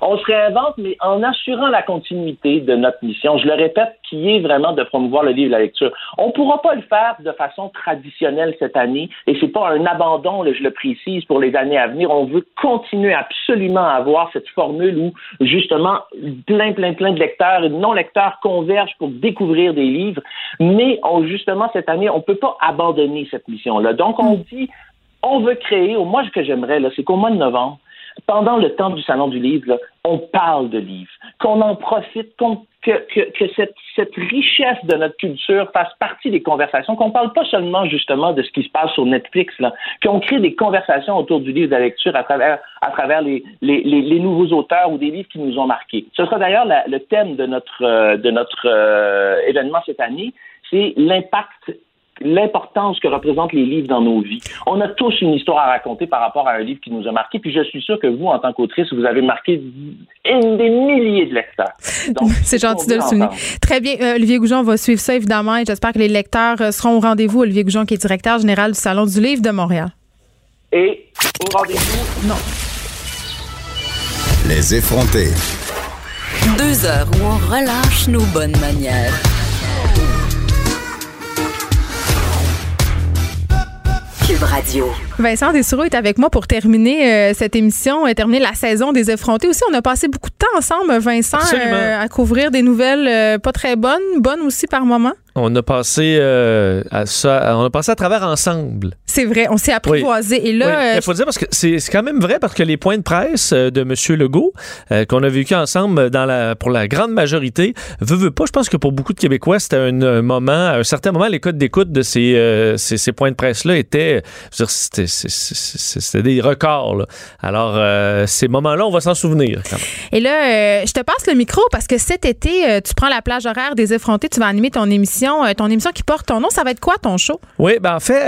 On se réinvente, mais en assurant la continuité de notre mission. Je le répète, qui est vraiment de promouvoir le livre et la lecture. On ne pourra pas le faire de façon traditionnelle cette année, et c'est pas un abandon, je le précise, pour les années à venir. On veut continuer absolument à avoir cette formule où, justement, plein, plein, plein de lecteurs et de non-lecteurs convergent pour découvrir des livres, mais justement, cette année, on ne peut pas abandonner cette mission-là. Donc, on dit, on veut créer, au moins, ce que j'aimerais, là, c'est qu'au mois de novembre, pendant le temps du Salon du Livre, on parle de livres, qu'on en profite, que, cette, richesse de notre culture fasse partie des conversations, qu'on parle pas seulement justement de ce qui se passe sur Netflix, là, qu'on crée des conversations autour du livre de la lecture à travers, les, nouveaux auteurs ou des livres qui nous ont marqués. Ce sera d'ailleurs le thème de notre, euh, euh, événement cette année, c'est l'impact l'importance que représentent les livres dans nos vies. On a tous une histoire à raconter par rapport à un livre qui nous a marqué, puis je suis sûr que vous, en tant qu'autrice, vous avez marqué une des milliers de lecteurs. *laughs* C'est gentil de le souligner. Très bien, euh, Olivier Goujon va suivre ça, évidemment, et j'espère que les lecteurs euh, seront au rendez-vous. Olivier Goujon, qui est directeur général du Salon du Livre de Montréal. Et au rendez-vous? Non. Les effrontés. Deux heures où on relâche nos bonnes manières. Radio. Vincent Dessureau est avec moi pour terminer euh, cette émission, et euh, terminer la saison des effrontés. Aussi, on a passé beaucoup de temps ensemble, Vincent, euh, à couvrir des nouvelles pas très bonnes, bonnes aussi par moment. On a passé à ça, on a passé à travers ensemble. C'est vrai, on s'est apprivoisé. Et là, il faut dire parce que c'est quand même vrai parce que les points de presse de M. Legault qu'on a vécu ensemble dans la, pour la grande majorité, veut, veut pas. Je pense que pour beaucoup de Québécois, c'était un moment, à un certain moment, les codes d'écoute de ces, ces, ces, points de presse là étaient, c'était des records. Alors, euh, ces moments-là, on va s'en souvenir. Et là, euh, je te passe le micro parce que cet été, euh, tu prends la plage horaire des effrontés, tu vas animer ton émission, ton émission qui porte ton nom. Ça va être quoi ton show? Oui, ben en fait,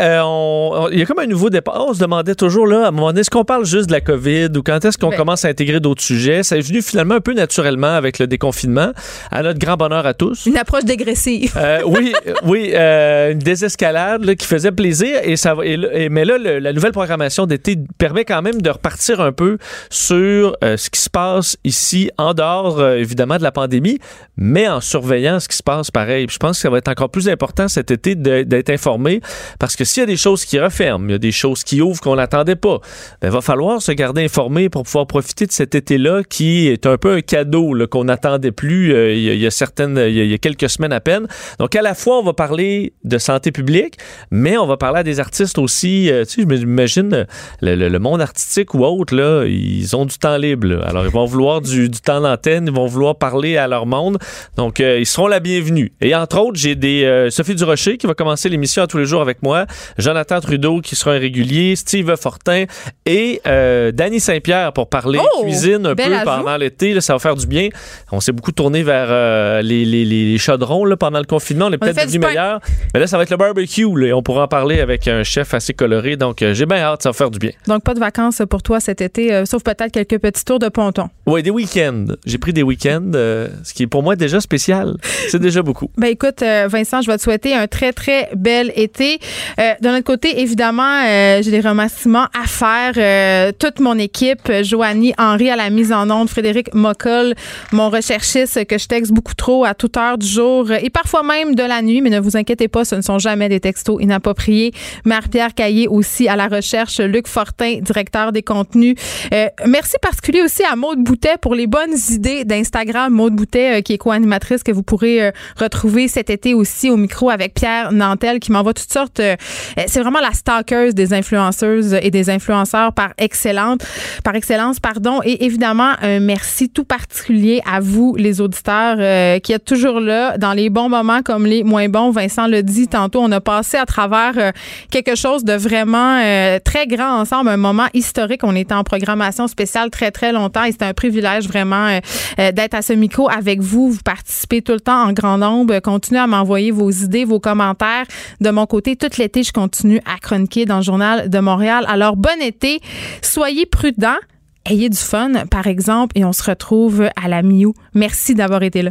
il y a comme un nouveau départ. On se demandait toujours, là, à un moment donné, est-ce qu'on parle juste de la COVID ou quand est-ce qu'on ben. commence à intégrer d'autres sujets? Ça est venu finalement un peu naturellement avec le déconfinement, à notre grand bonheur à tous. Une approche dégressive. oui, oui, une désescalade qui faisait plaisir. Et ça, et, mais là, la nouvelle programmation d'été permet quand même de repartir un peu sur euh, ce qui se passe ici, en dehors euh, évidemment de la pandémie, mais en surveillant ce qui se passe pareil. je pense que ça va être encore plus important cet été d'être informé parce que s'il y a des choses qui referment, il y a des choses qui ouvrent qu'on n'attendait pas, il ben, va falloir se garder informé pour pouvoir profiter de cet été-là qui est un peu un cadeau qu'on n'attendait plus euh, il, y a, certaines, il y a quelques semaines à peine. Donc à la fois, on va parler de santé publique, mais on va parler à des artistes aussi. tu sais, j'imagine le, monde artistique ou autre, là, ils ont du temps libre. Alors, ils vont vouloir du, temps d'antenne, ils vont vouloir parler à leur monde. Donc, euh, ils seront la bienvenue. Et entre autres, j'ai des euh, Sophie Durocher qui va commencer l'émission à tous les jours avec moi, Jonathan Trudeau qui sera un régulier, Steve Fortin et euh, Danny Saint-Pierre pour parler oh, cuisine un peu pendant l'été. Ça va faire du bien. On s'est beaucoup tourné vers les, les, chaudrons là, pendant le confinement. On est peut-être du meilleur. Mais là, ça va être le barbecue. et on pourra en parler avec un chef assez coloré. Donc, j'ai bien hâte. Ça va faire du bien. Donc, pas de vacances pour toi cet été, euh, sauf peut-être quelques petits tours de ponton. Oui, des week-ends. J'ai pris des week-ends, euh, ce qui est pour moi déjà spécial. C'est déjà beaucoup. Ben écoute, euh, Vincent, je vais te souhaiter un très, très bel été. de notre côté, évidemment, j'ai des remerciements à faire. toute mon équipe, Joanie Henry à la mise en onde, Frédéric Moccol, mon recherchiste que je texte beaucoup trop à toute heure du jour et parfois même de la nuit, mais ne vous inquiétez pas, ce ne sont jamais des textos inappropriés. Marie-Pierre Caillé aussi à la recherche, Luc Fortin, directeur des contenus. Euh, merci particulier aussi à Maude Boutet pour les bonnes idées d'Instagram. Maude Boutet, euh, qui est co-animatrice, que vous pourrez euh, retrouver cet été aussi au micro avec Pierre Nantel, qui m'envoie toutes sortes. c'est vraiment la stalkeuse des influenceuses et des influenceurs par excellence, par excellence, pardon. Et évidemment, un merci tout particulier à vous, les auditeurs, qui êtes toujours là dans les bons moments comme les moins bons. Vincent le dit tantôt, on a passé à travers quelque chose de vraiment très grand ensemble, un moment historique. On était en programmation spéciale très, très longtemps et c'était un privilège vraiment euh, euh, d'être à ce micro avec vous. Vous participez tout le temps en grand nombre. Continuez à m'envoyer vos idées, vos commentaires. De mon côté, tout l'été, je continue à chroniquer dans le Journal de Montréal. Alors, bon été. Soyez prudents. Ayez du fun, par exemple, et on se retrouve à la Miou. Merci d'avoir été là.